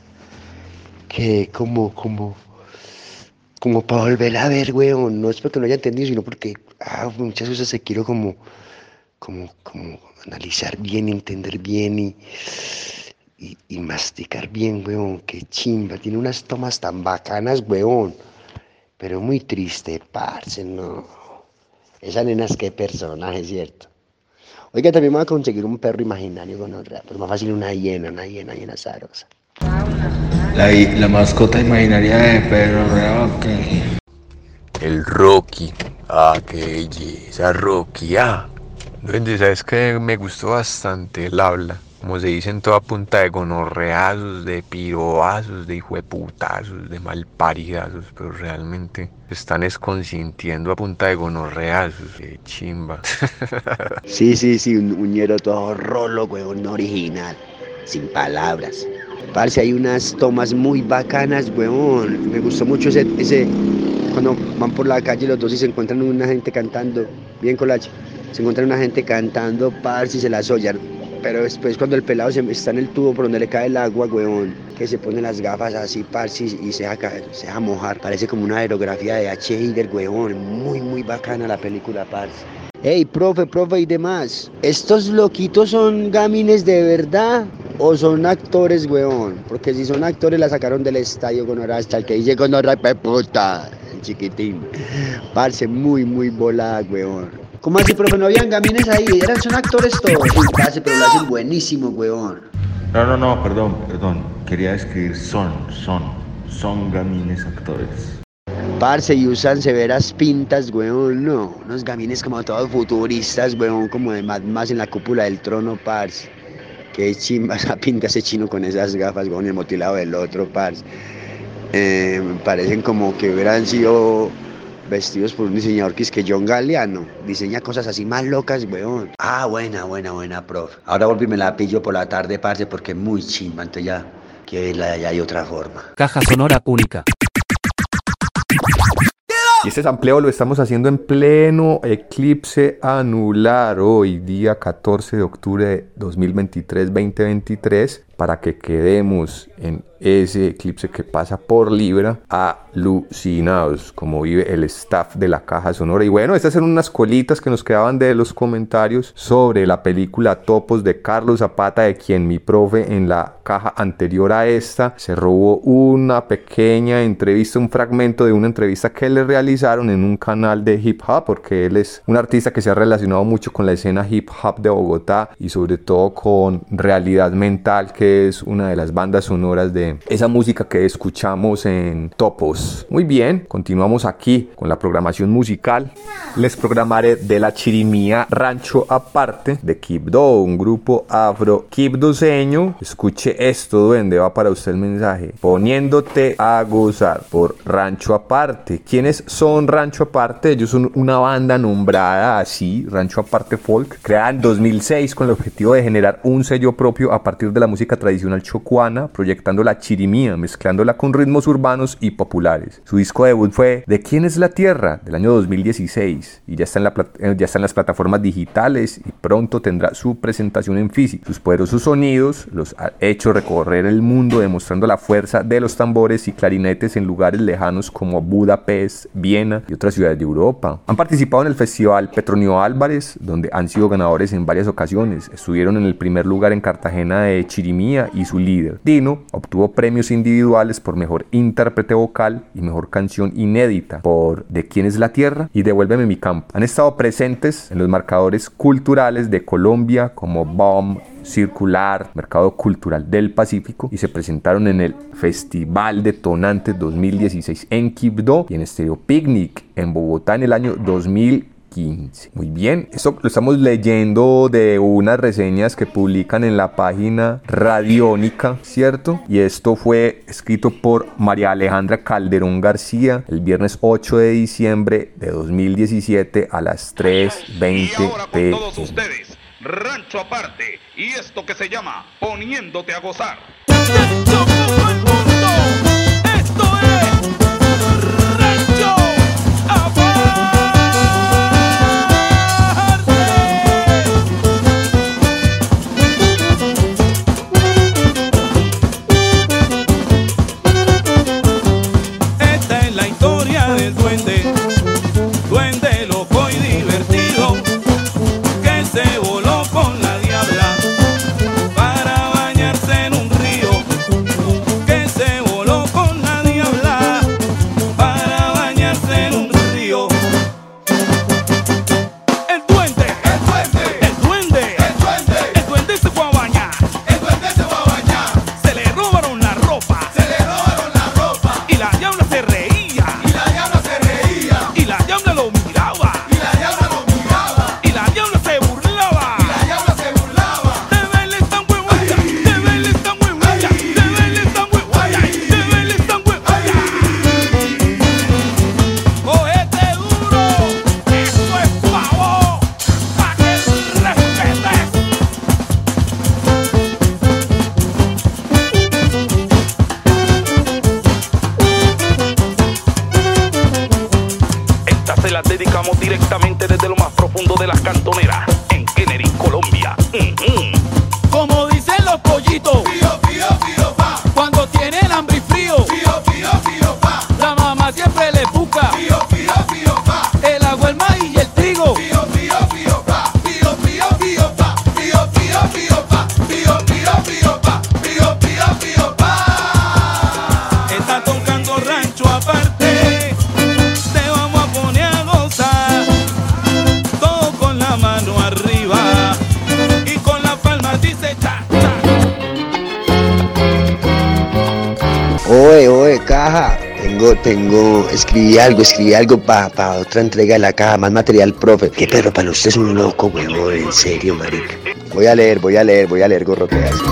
Que como, como, como para volver a ver, weón. No es porque no haya entendido, sino porque ah, muchas cosas se quiero como, como, como analizar bien, entender bien y, y, masticar bien, weón. Qué chimba. Tiene unas tomas tan bacanas, weón. Pero muy triste, parce, no. Esa nena es que personaje, ¿cierto? Oiga, también me voy a conseguir un perro imaginario con otra, pero más fácil una hiena, una hiena, hiena zarosa. La, la mascota imaginaria de Pedro Rocky. El Rocky. Ah, qué belleza, Rocky. Ah, duende, ¿sabes que Me gustó bastante el habla. Como se dice en toda punta de gonorreazos, de piroazos, de hijueputazos, de malparidazos, pero realmente se están esconsintiendo a punta de gonorreazos, de chimba. Sí, sí, sí, un uñero todo rolo, weón, original, sin palabras. Parce, hay unas tomas muy bacanas, weón. Me gustó mucho ese, ese, cuando van por la calle los dos y se encuentran una gente cantando, bien colache, se encuentran una gente cantando, parce, y se las ollan. Pero después cuando el pelado se, está en el tubo por donde le cae el agua, weón, que se pone las gafas así, parce, y, se deja caer, se mojar. Parece como una aerografía de H. Hider, weón. Muy, muy bacana la película, parce. Hey, profe, profe y demás. ¿Estos loquitos son gamines de verdad o son actores, weón? Porque si son actores la sacaron del estadio con hasta el que dice con hora puta, el chiquitín. Parce, muy, muy volada, weón. ¿Cómo así, profe? No habían gamines ahí, eran son actores todos. Uy, parce, pero lo hacen buenísimo, weón. No, no, no, perdón, perdón. Quería escribir son, son, son gamines actores. Parce, y usan severas pintas, weón, no. Unos gamines como todos futuristas, weón, como de Mad Max en la cúpula del trono, parce. Qué chimba *laughs* esa pinta ese chino con esas gafas, weón, el motilado del otro, parce. Eh, parecen como que hubieran sido vestidos por un diseñador que es que John Galeano. Diseña cosas así más locas, weón. Ah, buena, buena, buena, prof. Ahora volví me la pillo por la tarde, parce, porque es muy chimba, entonces ya que de allá de otra forma. Caja sonora única. Y este sampleo lo estamos haciendo en pleno eclipse anular hoy, día 14 de octubre de 2023-2023, para que quedemos en ese eclipse que pasa por Libra alucinados, como vive el staff de la caja sonora. Y bueno, estas eran unas colitas que nos quedaban de los comentarios sobre la película Topos de Carlos Zapata, de quien mi profe en la caja anterior a esta se robó una pequeña entrevista, un fragmento de una entrevista que le realizaron en un canal de hip hop, porque él es un artista que se ha relacionado mucho con la escena hip hop de Bogotá y sobre todo con Realidad Mental, que es una de las bandas sonoras de esa música que escuchamos en Topos. Muy bien, continuamos aquí con la programación musical. Les programaré de la chirimía Rancho Aparte de Kibdo, un grupo afro kibdoseño. Escuche esto, duende, va para usted el mensaje. Poniéndote a gozar por Rancho Aparte. ¿Quiénes son Rancho Aparte? Ellos son una banda nombrada así, Rancho Aparte Folk, creada en 2006 con el objetivo de generar un sello propio a partir de la música tradicional chocuana, proyectando la chirimía, mezclándola con ritmos urbanos y populares. Su disco debut fue ¿De quién es la tierra? del año 2016 y ya está en, la, eh, ya está las plataformas digitales y pronto tendrá su presentación en físico. Sus poderosos sonidos los ha hecho recorrer el mundo demostrando la fuerza de los tambores y clarinetes en lugares lejanos como Budapest, Viena y otras ciudades de Europa. Han participado en el festival Petronio Álvarez, donde han sido ganadores en varias ocasiones. Estuvieron en el primer lugar en Cartagena de Y su líder, Dino, obtuvo premios individuales por mejor intérprete vocal y mejor canción inédita por De quién es la tierra y Devuélveme mi campo. Han estado presentes en los marcadores culturales de Colombia como BOM, Circular, Mercado Cultural del Pacífico y se presentaron en el Festival Detonante 2016 en Quibdó y en Stereo Picnic en Bogotá en el año 2015. Muy bien, esto lo estamos leyendo de unas reseñas que publican en la página Radiónica, ¿cierto? Y esto fue escrito por María Alejandra Calderón García el viernes 8 de diciembre de 2017 a las 3.20 pm. ustedes, rancho aparte, y esto que se llama poniéndote a gozar. Algo, escribí algo para otra entrega de la caja, más material, profe. Que Pedro para usted es un loco, huevón, en serio, marica. Voy a leer, voy a leer, voy a leer gorroteas. *laughs*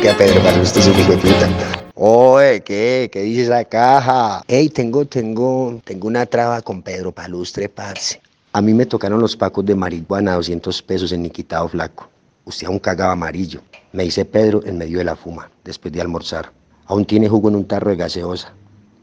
que Pedro para usted es un hijo de puta. Oye, ¿qué? ¿Qué dice esa caja? Ey, tengo, tengo, tengo una traba con Pedro Palustre, parce. A mí me tocaron los pacos de marihuana a 200 pesos en Niquitado Flaco. Usted aún cagaba amarillo. Me dice Pedro en medio de la fuma, después de almorzar. Aún tiene jugo en un tarro de gaseosa.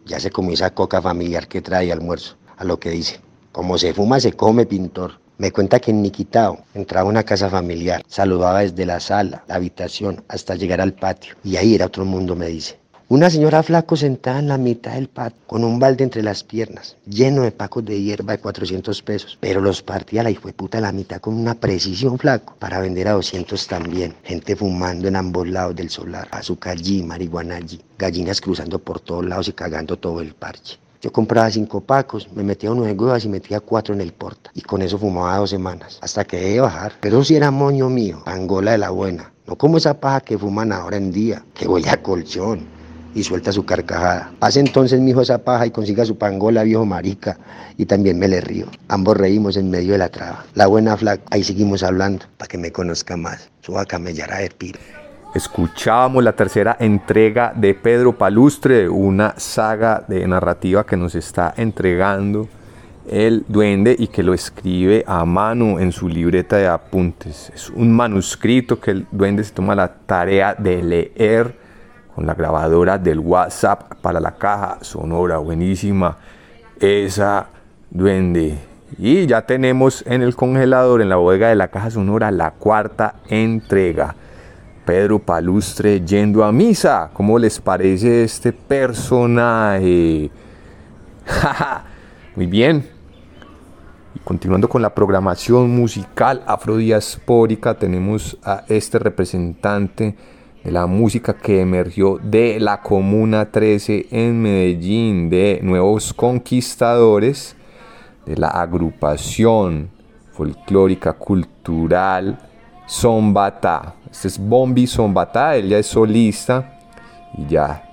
Ya se comió esa coca familiar que trae almuerzo. A lo que dice, como se fuma, se come, pintor. Me cuenta que en Niquitao entraba a una casa familiar, saludaba desde la sala, la habitación, hasta llegar al patio. Y ahí era otro mundo, me dice. Una señora flaco sentada en la mitad del patio, con un balde entre las piernas, lleno de pacos de hierba de 400 pesos. Pero los partía la puta a la mitad con una precisión flaco, para vender a 200 también. Gente fumando en ambos lados del solar, azúcar allí, marihuana allí, gallinas cruzando por todos lados y cagando todo el parche. Yo compraba cinco pacos, me metía nueve huevas y metía cuatro en el porta. Y con eso fumaba dos semanas, hasta que dejé de bajar. Pero si era moño mío, angola de la buena. No como esa paja que fuman ahora en día, que huele a colchón y suelta su carcajada. Hace entonces mi hijo esa paja y consiga su pangola, viejo marica, y también me le río. Ambos reímos en medio de la traba. La buena flaca, ahí seguimos hablando, para que me conozca más. Su vaca me de piro. Escuchábamos la tercera entrega de Pedro Palustre, una saga de narrativa que nos está entregando el duende y que lo escribe a mano en su libreta de apuntes. Es un manuscrito que el duende se toma la tarea de leer con la grabadora del WhatsApp para la caja sonora. Buenísima esa duende. Y ya tenemos en el congelador, en la bodega de la caja sonora, la cuarta entrega. Pedro Palustre yendo a misa. ¿Cómo les parece este personaje? *laughs* Muy bien. Continuando con la programación musical afrodiaspórica, tenemos a este representante la música que emergió de la Comuna 13 en Medellín, de Nuevos Conquistadores, de la agrupación folclórica cultural Zombata. Este es Bombi Zombata, él ya es solista y ya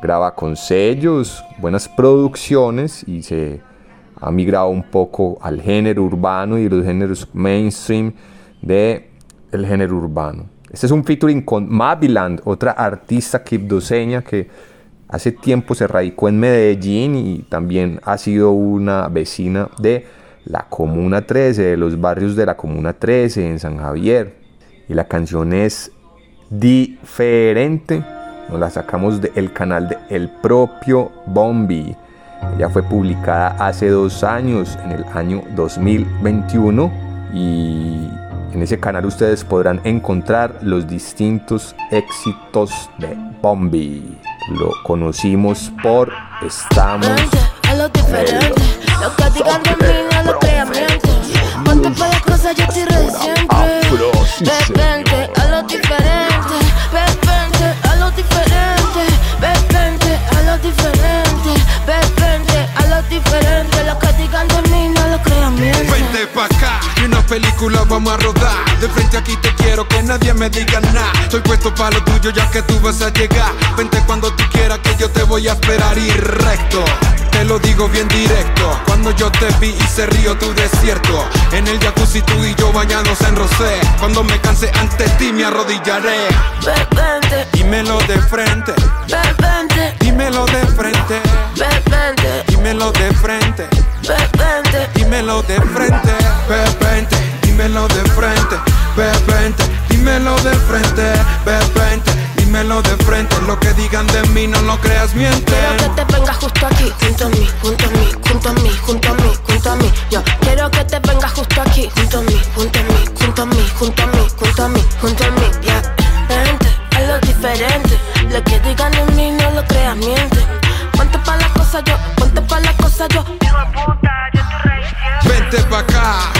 graba con sellos, buenas producciones y se ha migrado un poco al género urbano y los géneros mainstream del el género urbano. Este es un featuring con Maviland, otra artista quibdoseña que hace tiempo se radicó en Medellín y también ha sido una vecina de la Comuna 13, de los barrios de la Comuna 13 en San Javier. Y la canción es diferente. Nos la sacamos del canal de El propio Bombi. Ella fue publicada hace dos años, en el año 2021. Y en ese canal ustedes podrán encontrar los distintos éxitos de Bombi. Lo conocimos por Estamos a lo diferente. Lo que digan de mí no lo crean Ponte para las cosas, yo estoy ready siempre. Vente a lo diferente. Vente a lo diferente. Vente a lo diferente. Vente a lo diferente. Lo que digan de mí no lo crean Vente pa' acá una película vamos a rodar. De frente aquí te quiero, que nadie me diga nada. Estoy puesto para lo tuyo, ya que tú vas a llegar. Vente cuando tú quieras, que yo te voy a esperar y recto. Te lo digo bien directo. Cuando yo te vi y se río tu desierto. En el jacuzzi tú y yo bañados en rosé. Cuando me canse ante ti me arrodillaré. Vente. Dímelo de frente. Vente. Dímelo de frente. Vente. Dímelo de frente. Dímelo de frente. Dímelo de frente. Vente. Dímelo de frente. Vente. Dímelo de frente. Lo que digan de mí no lo creas miente. Quiero que te vengas justo aquí, junto a mí, junto a mí, junto a mí, junto a mí, junto a mí. Yo quiero que te vengas justo aquí, junto a mí, junto a mí, junto a mí, junto a mí, junto a mí, junto a mí. Ya, vente, lo diferente. Lo que digan de mí no lo creas miente. Ponte pa' las cosas yo, ponte pa' las cosas yo. Vente pa' acá,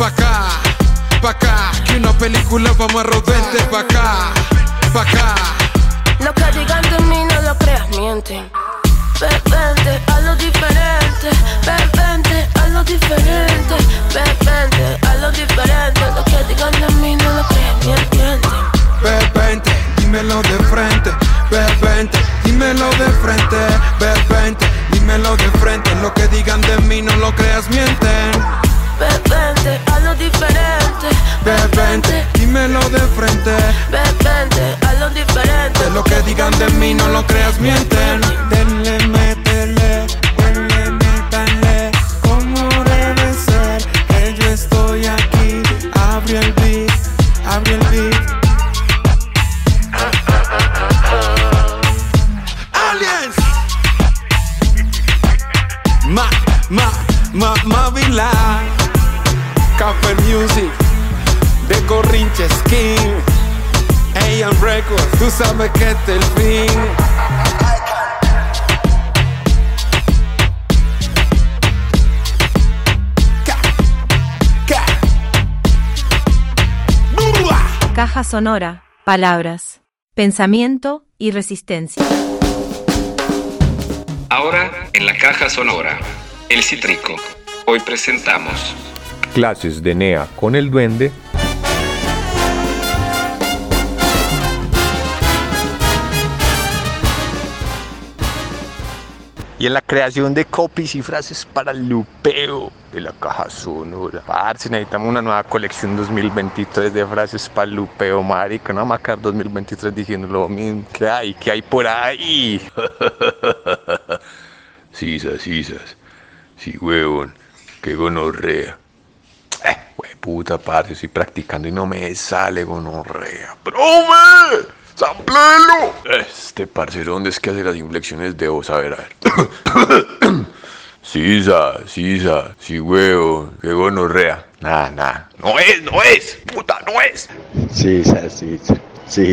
Pa' acá, pa' acá, que una película vamos a rodarte Pa' acá, pa' acá. Lo que digan de mí no lo creas, mienten. Vente, a lo diferente. Vente, a lo diferente. Vente, a lo diferente. Lo que digan de mí no lo creas, mienten. Vente, dímelo de frente. Vente, dímelo de frente. Vente, dímelo de frente. Lo que digan de mí no lo creas, mienten. Bebente, hazlo diferente. Bebente, dímelo de frente. Bebente, hazlo diferente. De lo que digan de mí, no lo creas, mienten. Denle, métele, denle, métanle. Como debe ser, que yo estoy aquí. Abre el beat, abre el beat. Aliens. Ma, ma, ma, Mavila. Café Music. De Corrinches King. AM Records. Tú sabes que este es el fin. Caja sonora, palabras, pensamiento y resistencia. Ahora en la caja sonora, El Citrico. Hoy presentamos Clases de NEA con el duende. Y en la creación de copies y frases para el lupeo de la caja sonora. Parce, necesitamos una nueva colección 2023 de frases para el lupeo, marica. No vamos a quedar 2023 diciendo lo mismo. ¿Qué hay? ¿Qué hay por ahí? *laughs* Sisas, sisas. Sí, huevón. Qué gonorrea. Eh, güey, puta, parce, estoy practicando y no me sale gonorrea. ¡Profe! ¡Samplelo! Este parcero, ¿dónde es que hace las inflexiones de voz? A ver, a ver. *coughs* Sisa, sisa, sí, huevo, qué gonorrea. Nah, nah. No es, no es. Puta, no es. Sí, sa, sí,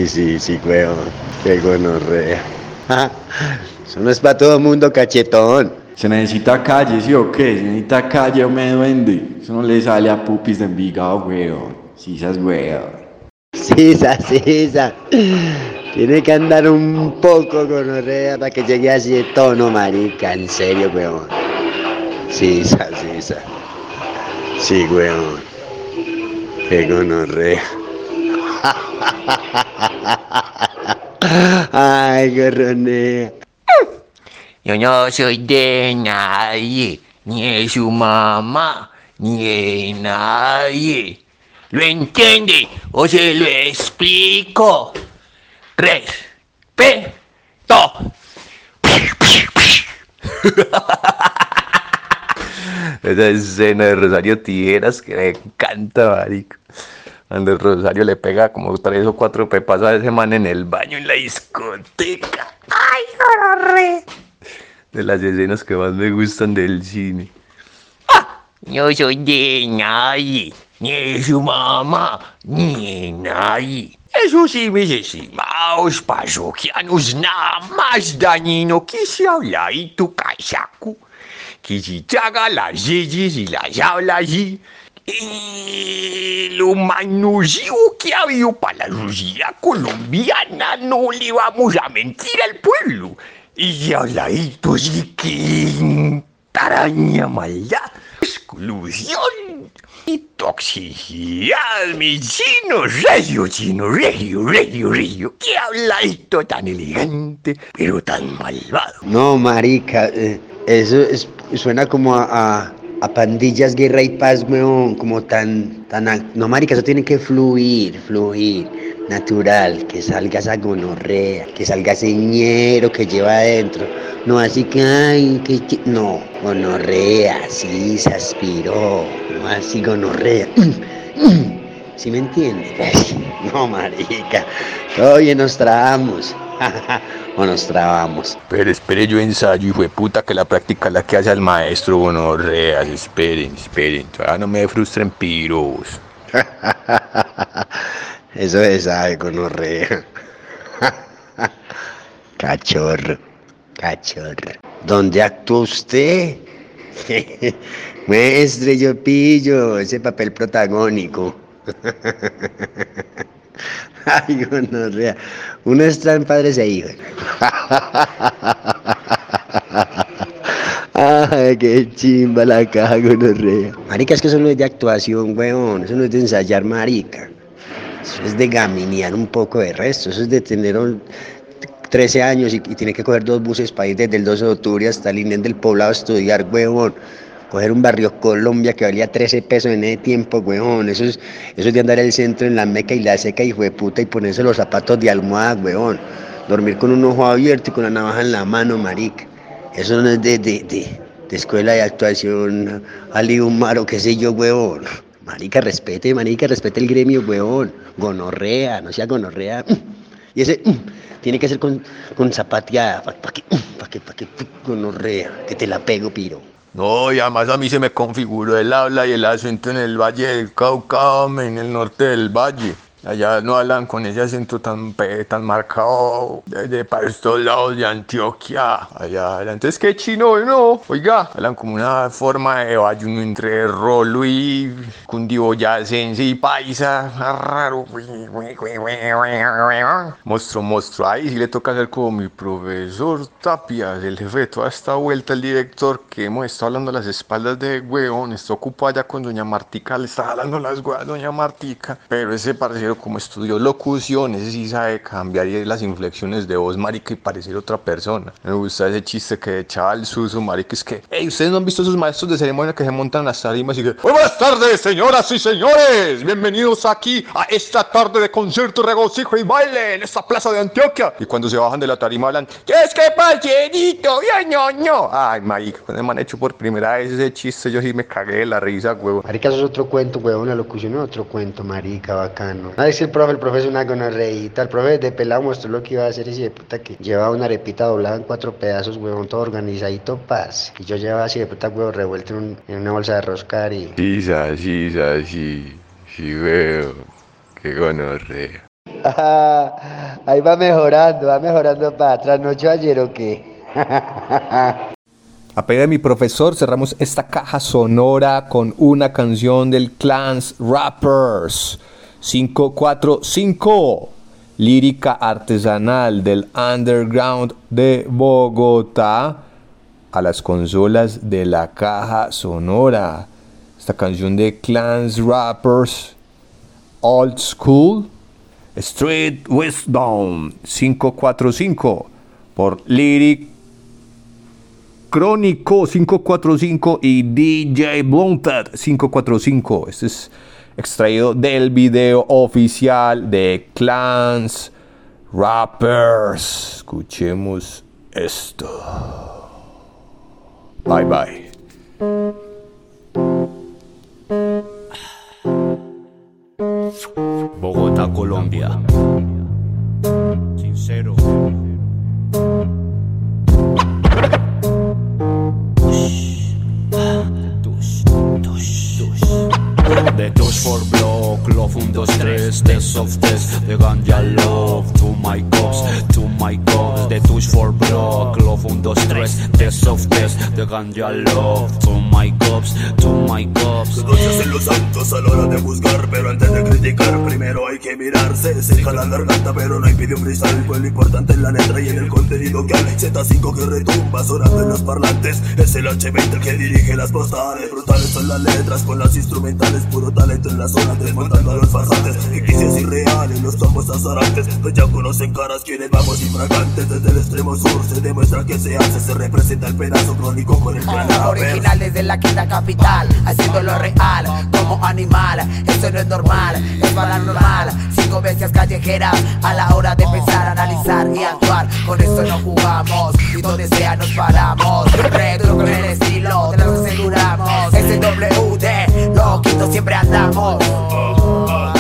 sí, sí, huevón. Qué gonorrea. *laughs* Eso no es para todo mundo, cachetón. Se necesita calle, ¿sí o qué? Se necesita calle o me duende. Eso no le sale a pupis de Envigado, weón. Sisas, weón. Sisa, sisa. Tiene que andar un poco gonorrea para que llegue así de tono, marica. En serio, weón. Sisa, sisa. Sí, weón. Qué gonorrea. *laughs* Ay, gorronea. Yo no soy de nadie, ni de su mamá, ni de nadie. ¿Lo entiende? O se lo explico. Respeto. *laughs* Esa escena de Rosario Tijeras que me encanta, marico. Cuando el Rosario le pega como tres o cuatro pepas a ese man en el baño en la discoteca. ¡Ay, horror! De las escenas que más me gustan del cine. Yo soy de nadie, ni de su mamá, ni de nadie. Eso sí, mis estimados parroquianos, nada más dañino que se habla y tu casaco, que si traga las leyes y las habla allí, y lo manusivo que ha habido para la sociedad colombiana, no le vamos a mentir al pueblo. Y habladitos y que taraña maldad, exclusión y toxicidad, mi chino regio, chino regio, regio, regio. Qué habladito tan elegante, pero tan malvado. No, marica, eh, eso es- suena como a, a- pandillas, guerra y paz, weón, como tan, tan, no, marica, eso tiene que fluir, fluir, natural, que salga esa gonorrea, que salga ese ñero que lleva adentro, no así que, ay, que, que- no, gonorrea, sí, se aspiró, no así gonorrea, *clears throat* ¿sí me entiendes? *laughs* No, marica, oye, nos trabamos, *laughs* o nos trabamos. Pero espere, yo ensayo, hijo de puta, que la práctica la que hace al maestro, gonorreas. Esperen, esperen. Todavía no me frustren piros. *laughs* Eso es algo, no rea. *laughs* Cachorro, cachorro. ¿Dónde actúa usted? *laughs* Muestre, yo pillo ese papel protagónico. *laughs* Ay, gonorrea. Uno está en padres e hijos. Ay, qué chimba la caja, gonorrea. Marica, es que eso no es de actuación, weón. Eso no es de ensayar, marica. Eso es de gaminear un poco de resto. Eso es de tener un- 13 años y, y tiene que coger dos buses para ir desde el 12 de octubre hasta el INEN del poblado a estudiar, huevón. coger un barrio Colombia que valía 13 pesos en ese tiempo, weón. Eso es, eso es de andar el centro en la meca y la seca, hijo de puta, y ponerse los zapatos de almohada, weón. Dormir con un ojo abierto y con la navaja en la mano, marica. Eso no es de, de, de, de escuela de actuación, Ali Umar o qué sé yo, weón. Marica, respete, marica, respete el gremio, weón. Gonorrea, no sea gonorrea. Y ese tiene que ser con, con zapateada, para que, pa que, pa que, gonorrea, que te la pego, piro. No, y además a mí se me configuró el habla y el acento en el Valle del Cauca, en el norte del Valle. Allá no hablan con ese acento tan, tan marcado de, para estos lados de Antioquia. Allá hablan, entonces qué chino, no. Oiga, hablan como una forma de bayuno entre rolo y cundiboyacense y paisa. Raro. Monstruo, monstruo. Ahí sí le toca hacer como mi profesor Tapias, el jefe de toda esta vuelta, el director, que hemos estado hablando a las espaldas de huevón. Está ocupado allá con doña Martica, le está hablando las a doña Martica. Pero ese parcero, como estudió locución, ese sí sabe cambiar las inflexiones de voz, marica, y parecer otra persona. Me gusta ese chiste que echaba el suso, marica, es que, hey, ustedes no han visto esos maestros de ceremonia que se montan las tarimas y que, "Muy buenas tardes, señoras y señores, bienvenidos aquí a esta tarde de concierto, regocijo y baile en esta plaza de Antioquia. Y cuando se bajan de la tarima hablan, ¿qué es que parcerito? Bien, ñoño. Ay, marica, cuando me han hecho por primera vez ese chiste, yo sí me cagué de la risa, huevo. Marica, eso es otro cuento, weón, la locución es otro cuento, marica, bacano. Ah, es que el profe, el profe es una gonorreíta. El profe de pelado mostró lo que iba a hacer ese de puta que llevaba una arepita doblada en cuatro pedazos, weón, todo organizadito, paz. Y yo llevaba así de puta, weón, revuelto en, un- en una bolsa de roscar y... Sí, sa, sí, sa, sí, sí, veo. Qué gonorrea. *laughs* Ahí va mejorando, va mejorando para atrás, ¿no yo ayer o qué? *laughs* A pedido de mi profesor cerramos esta caja sonora con una canción del Clans Rappers 545, lírica artesanal del underground de Bogotá a las consolas de la caja sonora. Esta canción de Clans Rappers Old School Street Wisdom 545 por Lyric Crónico 545 y DJ Blunted 545. Este es extraído del video oficial de Clans Rappers. Escuchemos esto. Bye bye. Bogotá, Colombia. Sincero. 3 Test of Test, The Ganja Love To my cops, to my cops The Touch for Block, Love 1, 2, 3 Test of The Ganja Love To my cops, to my cops Noches en los santos a la hora de juzgar, pero antes de criticar, primero hay que mirarse. Cerca la garganta, pero no hay un freestyle. Pues lo importante es la letra y en el contenido que hay. Z5 que retumba, sonando en los parlantes. Es el H20 el que dirige las postales. Brutales son las letras con las instrumentales. Puro talento en la zona, desmontando a los farsantes. Ficticios irreales, los tombos azarantes. Pues ya conocen caras quienes vamos infragantes. Desde el extremo sur se demuestra que se hace. Se representa el pedazo crónico con el plan Originales de la quinta capital, haciendo lo real como animal. Eso no es normal, es paranormal. Cinco bestias callejeras a la hora de pensar, analizar y actuar. Con esto no jugamos y donde sea nos paramos. Retro con el estilo, te lo aseguramos. Ese WD, loquito siempre andamos.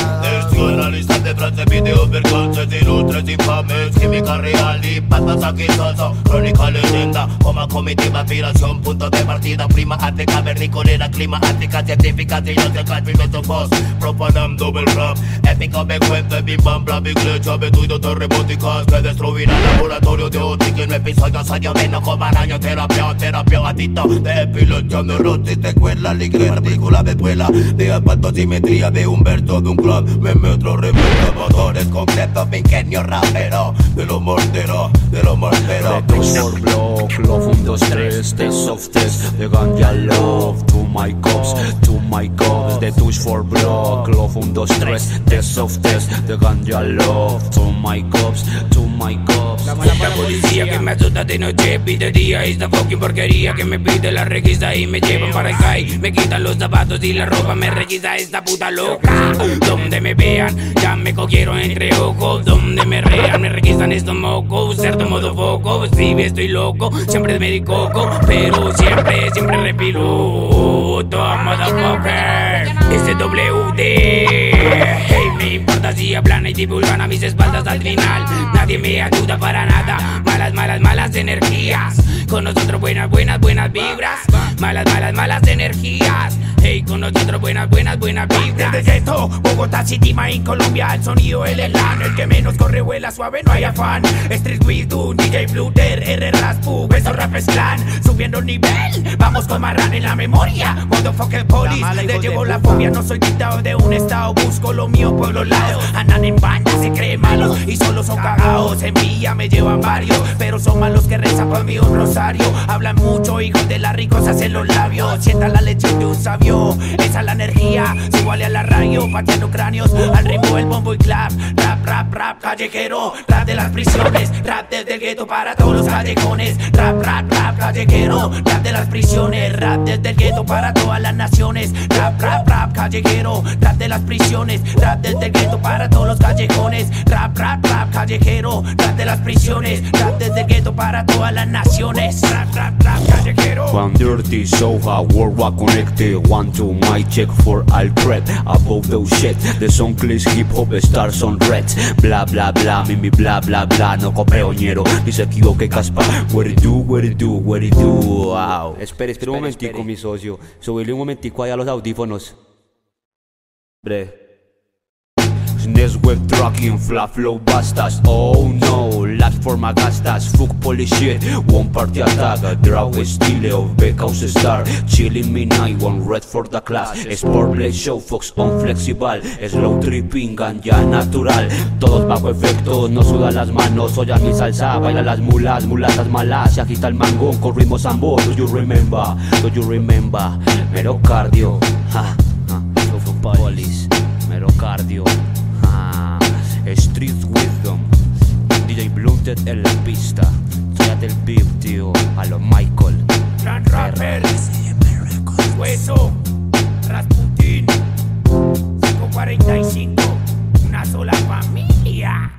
Detrás de videos vergonzas ilustres infames Química real y patas aquí salsa Crónica leyenda, coma comitiva aspiración Punto de partida, prima arte cavernicolera Clima ática, científica, trillas de experimento post Profanando el rap, épico me cuenta Bim bam bla big glitch, aventuras terremóticas Que destruirán laboratorio de óptica En episodios años menos como año terapia Terapia adicto de epilepsia neurosis Te cuela, ligera, película de escuela De asfalto, simetría de Humberto de un club Me metro, remeto, motores concretos Mi ingenio rapero. De lo mortero, de lo mortero The Touch for Block, Love 1, 2, 3 Test of Test, The Ganja Love To my cops, to my cops. The Touch for Block, Love 1, 2, 3 Test softest, the ganja love. To my cops, to my cops. La policía que me asusta de noche y de día Esta fucking porquería que me pide la requisa Y me llevan para el CAI. Me quitan los zapatos y la ropa Me requisa. Esta puta loca Donde me vean ya me cogieron entre ojos Donde me rean me requisan estos mocos Certo modo foco Sí, estoy loco Siempre me coco Pero siempre, siempre repiloto Motherfucker. SWD Hey, me importa si hablan y divulgan a mis espaldas al final. Nadie me ayuda para nada Malas, malas, malas energías. Con nosotros buenas, buenas, buenas vibras Malas, malas, malas energías Hey, con nosotros buenas, buenas, buenas vibras Desde Gueto, Bogotá City, en Colombia El sonido, el elan, el que menos corre vuela suave, no hay afán. Street Widow, DJ Bluter, R Raspu, beso rap clan Subiendo el nivel, vamos con Marran en la memoria. Motherfucker police, le llevo la fobia No soy dictado de un estado, busco lo mío por los lados Andan en baña, se creen malos y solo son cagados. En vía me llevan varios, pero son malos que rezan por mí un rosario. Hablan mucho, hijos de la rico, se hacen los labios. Sientan la leche de un sabio, esa es la energía Se iguale a la radio, pateando cráneos Al ritmo del bombo y clap, rap, rap, rap Callejero, rap de las prisiones Rap desde el gueto para todos los callejones. Rap, rap, rap, callejero Rap de las prisiones. Rap desde el gueto para todas las naciones. Rap, rap, rap, callejero Rap de las prisiones. Rap desde el gueto para todos los callejones. Rap, rap, rap, callejero Rap de las prisiones. Rap desde el gueto para todas las naciones. Rap, rap, rap, callejero. One dirty worldwide connected One to my check for all cred Above those shit. The song plays hip hop stars on reds Bla bla bla, mimi bla bla bla No copeo ñero, ni se equivoque caspa What it do, what it do, what it do Wow. Espera, espera un momentico mi socio. Subirle un momentico ahí a los audífonos. Bre Business web trucking, flat flow bastas. Oh no, laps for magastas Fuck police shit, one party attack. Drag estilo of Beckhouse Star. Chilling me night, one red for the class. Sport Blade Show, Fox on flexible Slow tripping, ganja natural. Todos bajo efecto, no sudan las manos. Oye mi salsa, baila las mulas, mulatas malas. Se agita el mango con ritmos ambos. Do you remember, do you remember Mero cardio, ha, police Mero cardio Street Wisdom. DJ Blunted en la pista. Trate el beat, tío, a lo Michael. Gran rapper. Hueso. Rasputin. 545, Una sola familia.